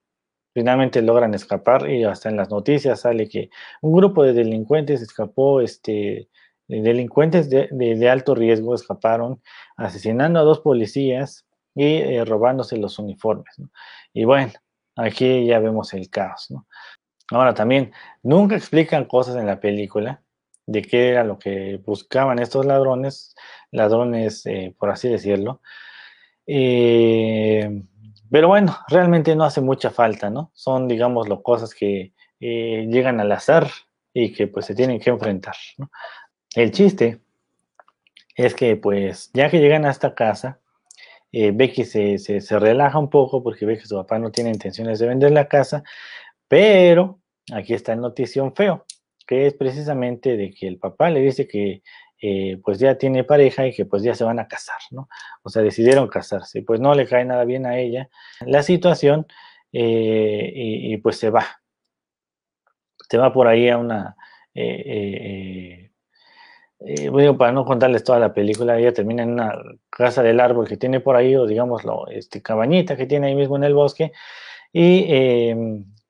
finalmente logran escapar y hasta en las noticias sale que un grupo de delincuentes escapó, este, delincuentes de, alto riesgo escaparon asesinando a dos policías y eh, robándose los uniformes. Y bueno, aquí ya vemos el caos. ¿no? Ahora también, nunca explican cosas en la película de qué era lo que buscaban estos ladrones, ladrones, eh, por así decirlo. Eh, pero bueno, realmente no hace mucha falta, ¿no? Son, digámoslo, cosas que llegan al azar y que pues se tienen que enfrentar. El chiste es que pues ya que llegan a esta casa, Becky se, se, relaja un poco porque ve que su papá no tiene intenciones de vender la casa, pero aquí está el notición feo, que es precisamente de que el papá le dice que eh, pues ya tiene pareja y que pues ya se van a casar, ¿no? O sea, decidieron casarse, pues no le cae nada bien a ella la situación eh, y, pues se va. Se va por ahí a una... Eh, bueno, para no contarles toda la película, ella termina en una casa del árbol que tiene por ahí, o digámoslo, este, cabañita que tiene ahí mismo en el bosque, y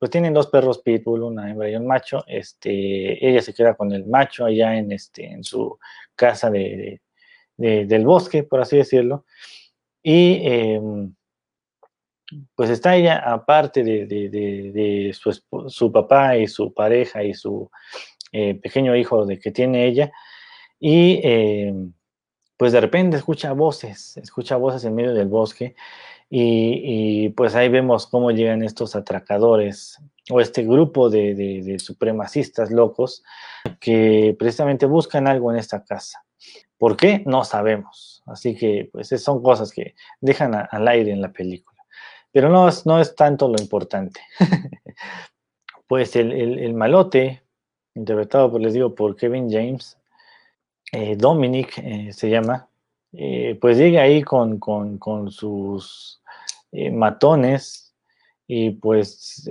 pues tienen dos perros pitbull, una hembra y un macho. Este, ella se queda con el macho allá en, este, su casa de, del bosque, por así decirlo. Y em, pues está ella, aparte de, su, su, papá y su pareja y su eh, pequeño hijo de que tiene ella. Y em, pues de repente escucha voces, escucha voces en medio del bosque y, pues ahí vemos cómo llegan estos atracadores o este grupo de, supremacistas locos que precisamente buscan algo en esta casa. ¿Por qué? No sabemos. Así que pues son cosas que dejan al aire en la película. Pero no, no es tanto lo importante. pues el, malote, interpretado, les digo, por Kevin James, eh, Dominic eh, se llama, eh, pues llega ahí con, con sus matones y pues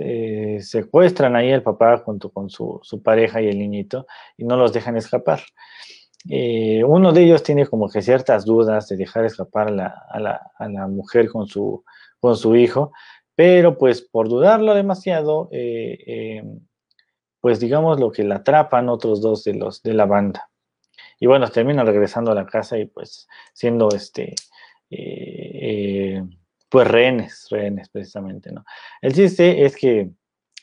secuestran ahí al papá junto con su, pareja y el niñito y no los dejan escapar. Uno de ellos tiene como que ciertas dudas de dejar escapar a la, mujer con su, con su hijo, pero pues por dudarlo demasiado, pues digamos lo que la atrapan otros dos de los de la banda. Y bueno, terminan regresando a la casa y pues siendo este pues rehenes, rehenes precisamente, ¿no? El chiste es que,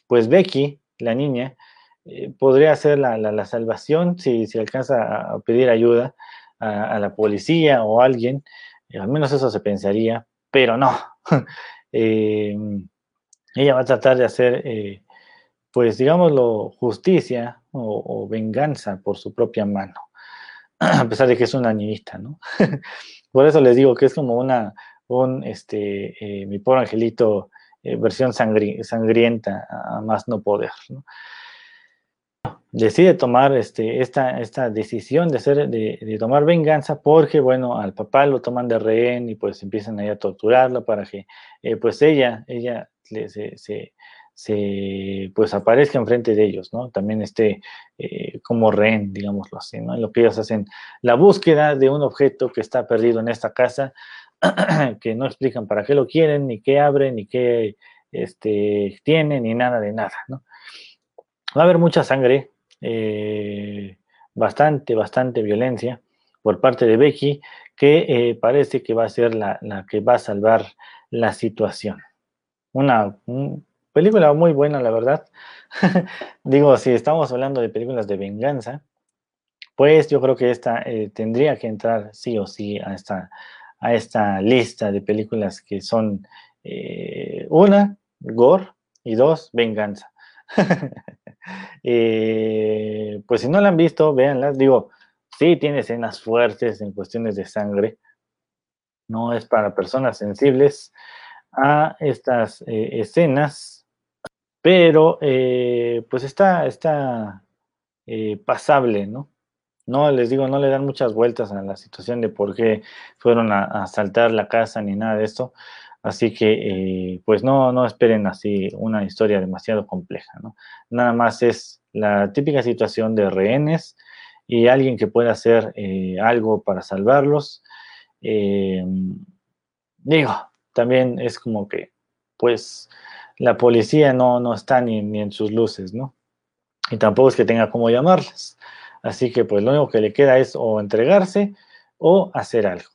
pues Becky, la niña, eh, podría ser la, salvación si, si, alcanza a pedir ayuda a, la policía o a alguien, eh, al menos eso se pensaría, pero no. Em, ella va a tratar de hacer, eh, pues digámoslo, justicia o, venganza por su propia mano, a pesar de que es una niñita, ¿no? por eso les digo que es como una, un este, eh, mi pobre angelito, eh, versión sangrienta, a más no poder. Decide tomar este, esta, esta decisión de, hacer, de, tomar venganza porque, bueno, al papá lo toman de rehén y pues empiezan ahí a torturarlo para que, eh, pues ella, ella se, se, pues aparezca enfrente de ellos, ¿no? También esté como rehén, digámoslo así, ¿no? En lo que ellos hacen la búsqueda de un objeto que está perdido en esta casa, que no explican para qué lo quieren, ni qué abren, ni qué este, ni nada de nada, ¿no? Va a haber mucha sangre, eh, bastante, bastante violencia por parte de Becky, que eh, parece que va a ser la, que va a salvar la situación. Una película muy buena, la verdad. Digo, si estamos hablando de películas de venganza, pues yo creo que esta eh, tendría que entrar sí o sí a esta, a esta lista de películas que son eh, una, gore, y dos, venganza. Eh, pues si no la han visto, véanlas. Digo, sí tiene escenas fuertes en cuestiones de sangre. No es para personas sensibles a estas escenas, pero pues está, está pasable, ¿no? No, les digo, no le dan muchas vueltas a la situación de por qué fueron a, asaltar la casa ni nada de esto. Así que, eh, pues no, no esperen así una historia demasiado compleja, ¿no? Nada más es la típica situación de rehenes y alguien que pueda hacer eh, algo para salvarlos. Eh, digo, también es como que, pues, la policía no, no está ni, ni en sus luces, ¿no? Y tampoco es que tenga cómo llamarlas. Así que pues lo único que le queda es o entregarse o hacer algo.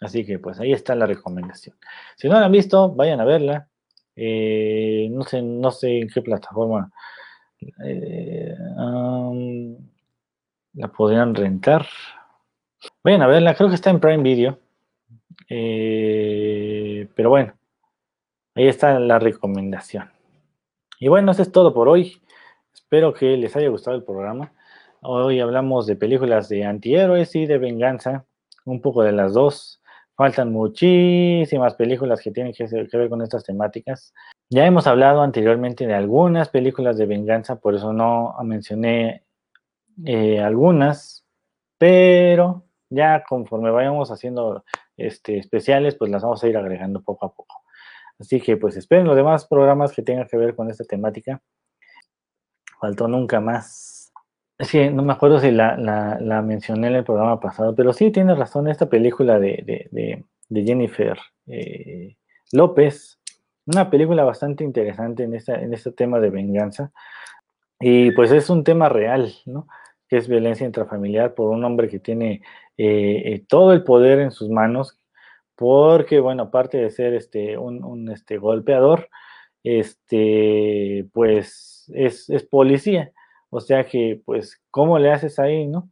Así que pues ahí está la recomendación. Si no la han visto, vayan a verla. Eh, no, sé, no sé en qué plataforma eh, la podrían rentar. Vayan a verla, creo que está en Prime Video. Eh, pero bueno, ahí está la recomendación. Y bueno, eso es todo por hoy. Espero que les haya gustado el programa. Hoy hablamos de películas de antihéroes y de venganza, un poco de las dos. Faltan muchísimas películas que tienen que, ver con estas temáticas. Ya hemos hablado anteriormente de algunas películas de venganza, por eso no mencioné eh, algunas, pero ya conforme vayamos haciendo este, especiales, pues las vamos a ir agregando poco a poco. Así que pues esperen los demás programas que tengan que ver con esta temática. Faltó nunca más. Sí, no me acuerdo si la, mencioné en el programa pasado, pero sí tienes razón, esta película de, Jennifer eh, López, una película bastante interesante en este tema de venganza, y pues es un tema real, ¿no? Que es violencia intrafamiliar por un hombre que tiene eh, eh, todo el poder en sus manos, porque, bueno, aparte de ser este, un, este, golpeador, este, pues es, policía. O sea que, pues, ¿cómo le haces ahí, no?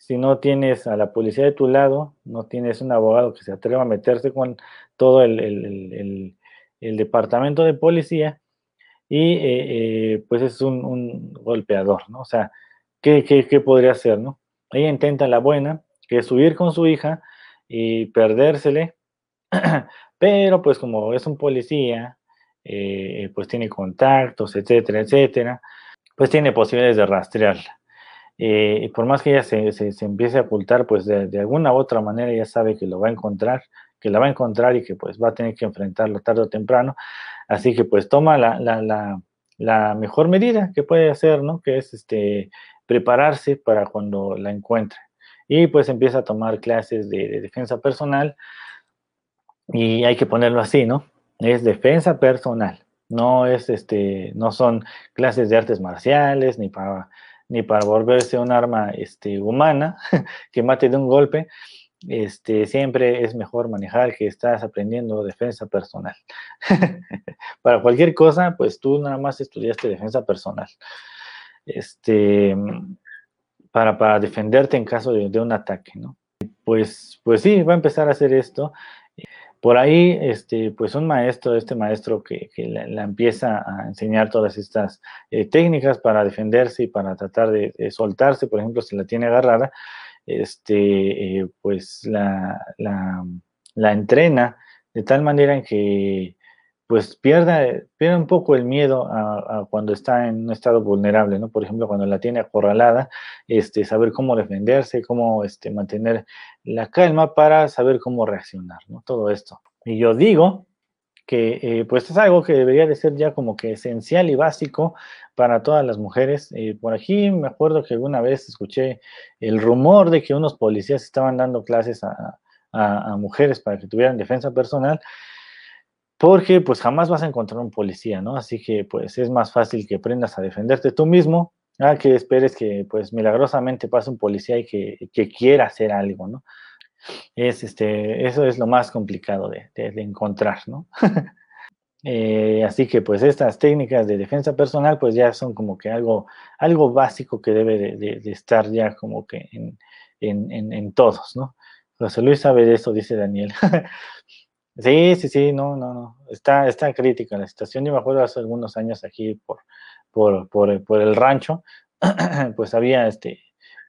Si no tienes a la policía de tu lado, no tienes un abogado que se atreva a meterse con todo el, departamento de policía y eh, eh, pues es un, golpeador, ¿no? O sea, ¿qué, ¿qué, podría hacer, no? Ella intenta la buena, que es huir con su hija y perdérsele, pero pues como es un policía, eh, pues tiene contactos, etcétera, etcétera, pues tiene posibilidades de rastrearla. Eh, y por más que ella se, se, empiece a ocultar, pues de, alguna u otra manera ya sabe que lo va a encontrar, que la va a encontrar y que pues va a tener que enfrentarlo tarde o temprano. Así que pues toma la, la, la, la mejor medida que puede hacer, ¿no? Que es este, prepararse para cuando la encuentre. Y pues empieza a tomar clases de, de defensa personal y hay que ponerlo así, ¿no? Es defensa personal. No es este, no son clases de artes marciales, ni para, ni para volverse un arma este, humana que mate de un golpe. Este, siempre es mejor manejar que estás aprendiendo defensa personal. para cualquier cosa, pues tú nada más estudiaste defensa personal. Este, para, para defenderte en caso de, un ataque, ¿no? Pues, pues sí, va a empezar a hacer esto por ahí, este, pues un maestro, este maestro que, la, empieza a enseñar todas estas eh, técnicas para defenderse y para tratar de, soltarse, por ejemplo, si la tiene agarrada, este, eh, pues la, la, entrena de tal manera en que pues pierda, pierda un poco el miedo a, cuando está en un estado vulnerable, ¿no? Por ejemplo, cuando la tiene acorralada, este, saber cómo defenderse, cómo este, mantener la calma para saber cómo reaccionar, ¿no? Todo esto. Y yo digo que eh, pues es algo que debería de ser ya como que esencial y básico para todas las mujeres. Eh, por aquí me acuerdo que alguna vez escuché el rumor de que unos policías estaban dando clases a, a mujeres para que tuvieran defensa personal porque pues jamás vas a encontrar un policía, ¿no? Así que pues es más fácil que aprendas a defenderte tú mismo, a que esperes que pues milagrosamente pase un policía y que, quiera hacer algo, ¿no? Es, este, eso es lo más complicado de, encontrar, ¿no? eh, así que pues estas técnicas de defensa personal pues ya son como que algo, algo básico que debe de, estar ya como que en, en, todos, ¿no? José Luis sabe de eso, dice Daniel. sí, sí, sí, no, no, no. Está, está crítica la situación. Yo me acuerdo hace algunos años aquí por, por, por, por el rancho, pues había este,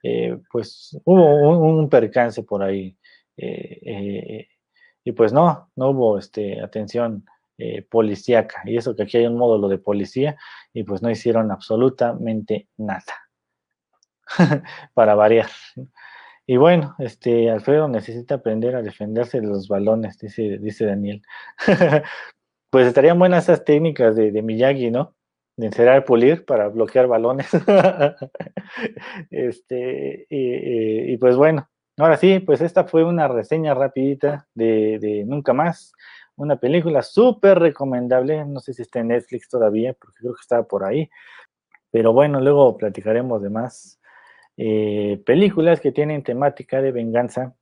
eh, pues hubo un, percance por ahí. Eh, eh, y pues no, no hubo este, atención policíaca. Y eso que aquí hay un módulo de policía y pues no hicieron absolutamente nada. Para variar. Y bueno, este Alfredo necesita aprender a defenderse de los balones, dice, dice Daniel. pues estarían buenas esas técnicas de, Miyagi, ¿no? de encerrar pulir para bloquear balones. este, y, pues bueno, ahora sí, pues esta fue una reseña rapidita de, de Nunca Más, una película súper recomendable, no sé si está en Netflix todavía, porque creo que estaba por ahí, pero bueno, luego platicaremos de más eh, películas que tienen temática de venganza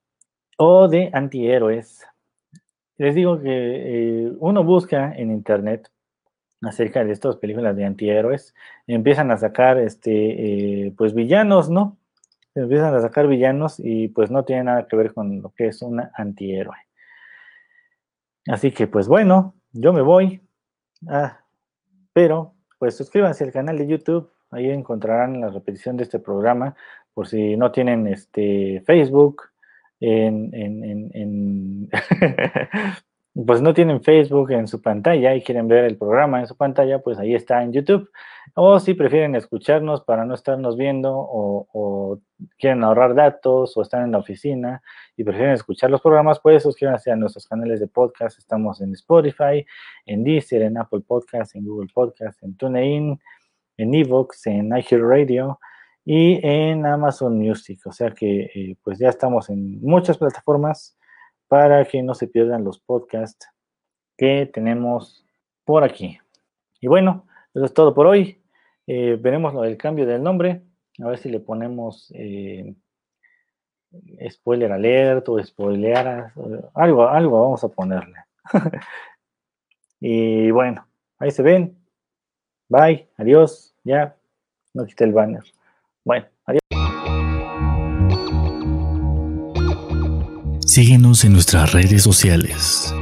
o de antihéroes. Les digo que eh, uno busca en internet acerca de estas películas de antihéroes, empiezan a sacar este eh, pues villanos, ¿no? Empiezan a sacar villanos y pues no tiene nada que ver con lo que es un antihéroe. Así que pues bueno, yo me voy. Ah, pero pues suscríbanse al canal de YouTube, ahí encontrarán la repetición de este programa, por si no tienen este Facebook, en, en, en, pues no tienen Facebook en su pantalla y quieren ver el programa en su pantalla, pues ahí está en YouTube. O si prefieren escucharnos para no estarnos viendo o, o quieren ahorrar datos o están en la oficina y prefieren escuchar los programas, pues suscríbanse a nuestros canales de podcast. Estamos en Spotify, en Deezer, en Apple Podcast, en Google Podcast, en TuneIn, en Evox, en iHeartRadio y en Amazon Music. O sea que eh, pues ya estamos en muchas plataformas para que no se pierdan los podcasts que tenemos por aquí. Y bueno, eso es todo por hoy. Eh, veremos del cambio del nombre. A ver si le ponemos eh, spoiler alert o spoiler, algo, algo vamos a ponerle. y bueno, ahí se ven. Bye, adiós, ya, no quité el banner. Bueno, adiós. Síguenos en nuestras redes sociales.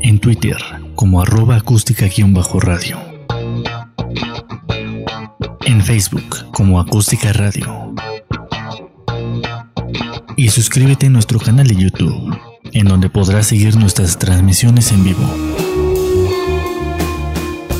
En Twitter como arroba acústica-radio. En Facebook como acústica radio. Y suscríbete a nuestro canal de YouTube, en donde podrás seguir nuestras transmisiones en vivo.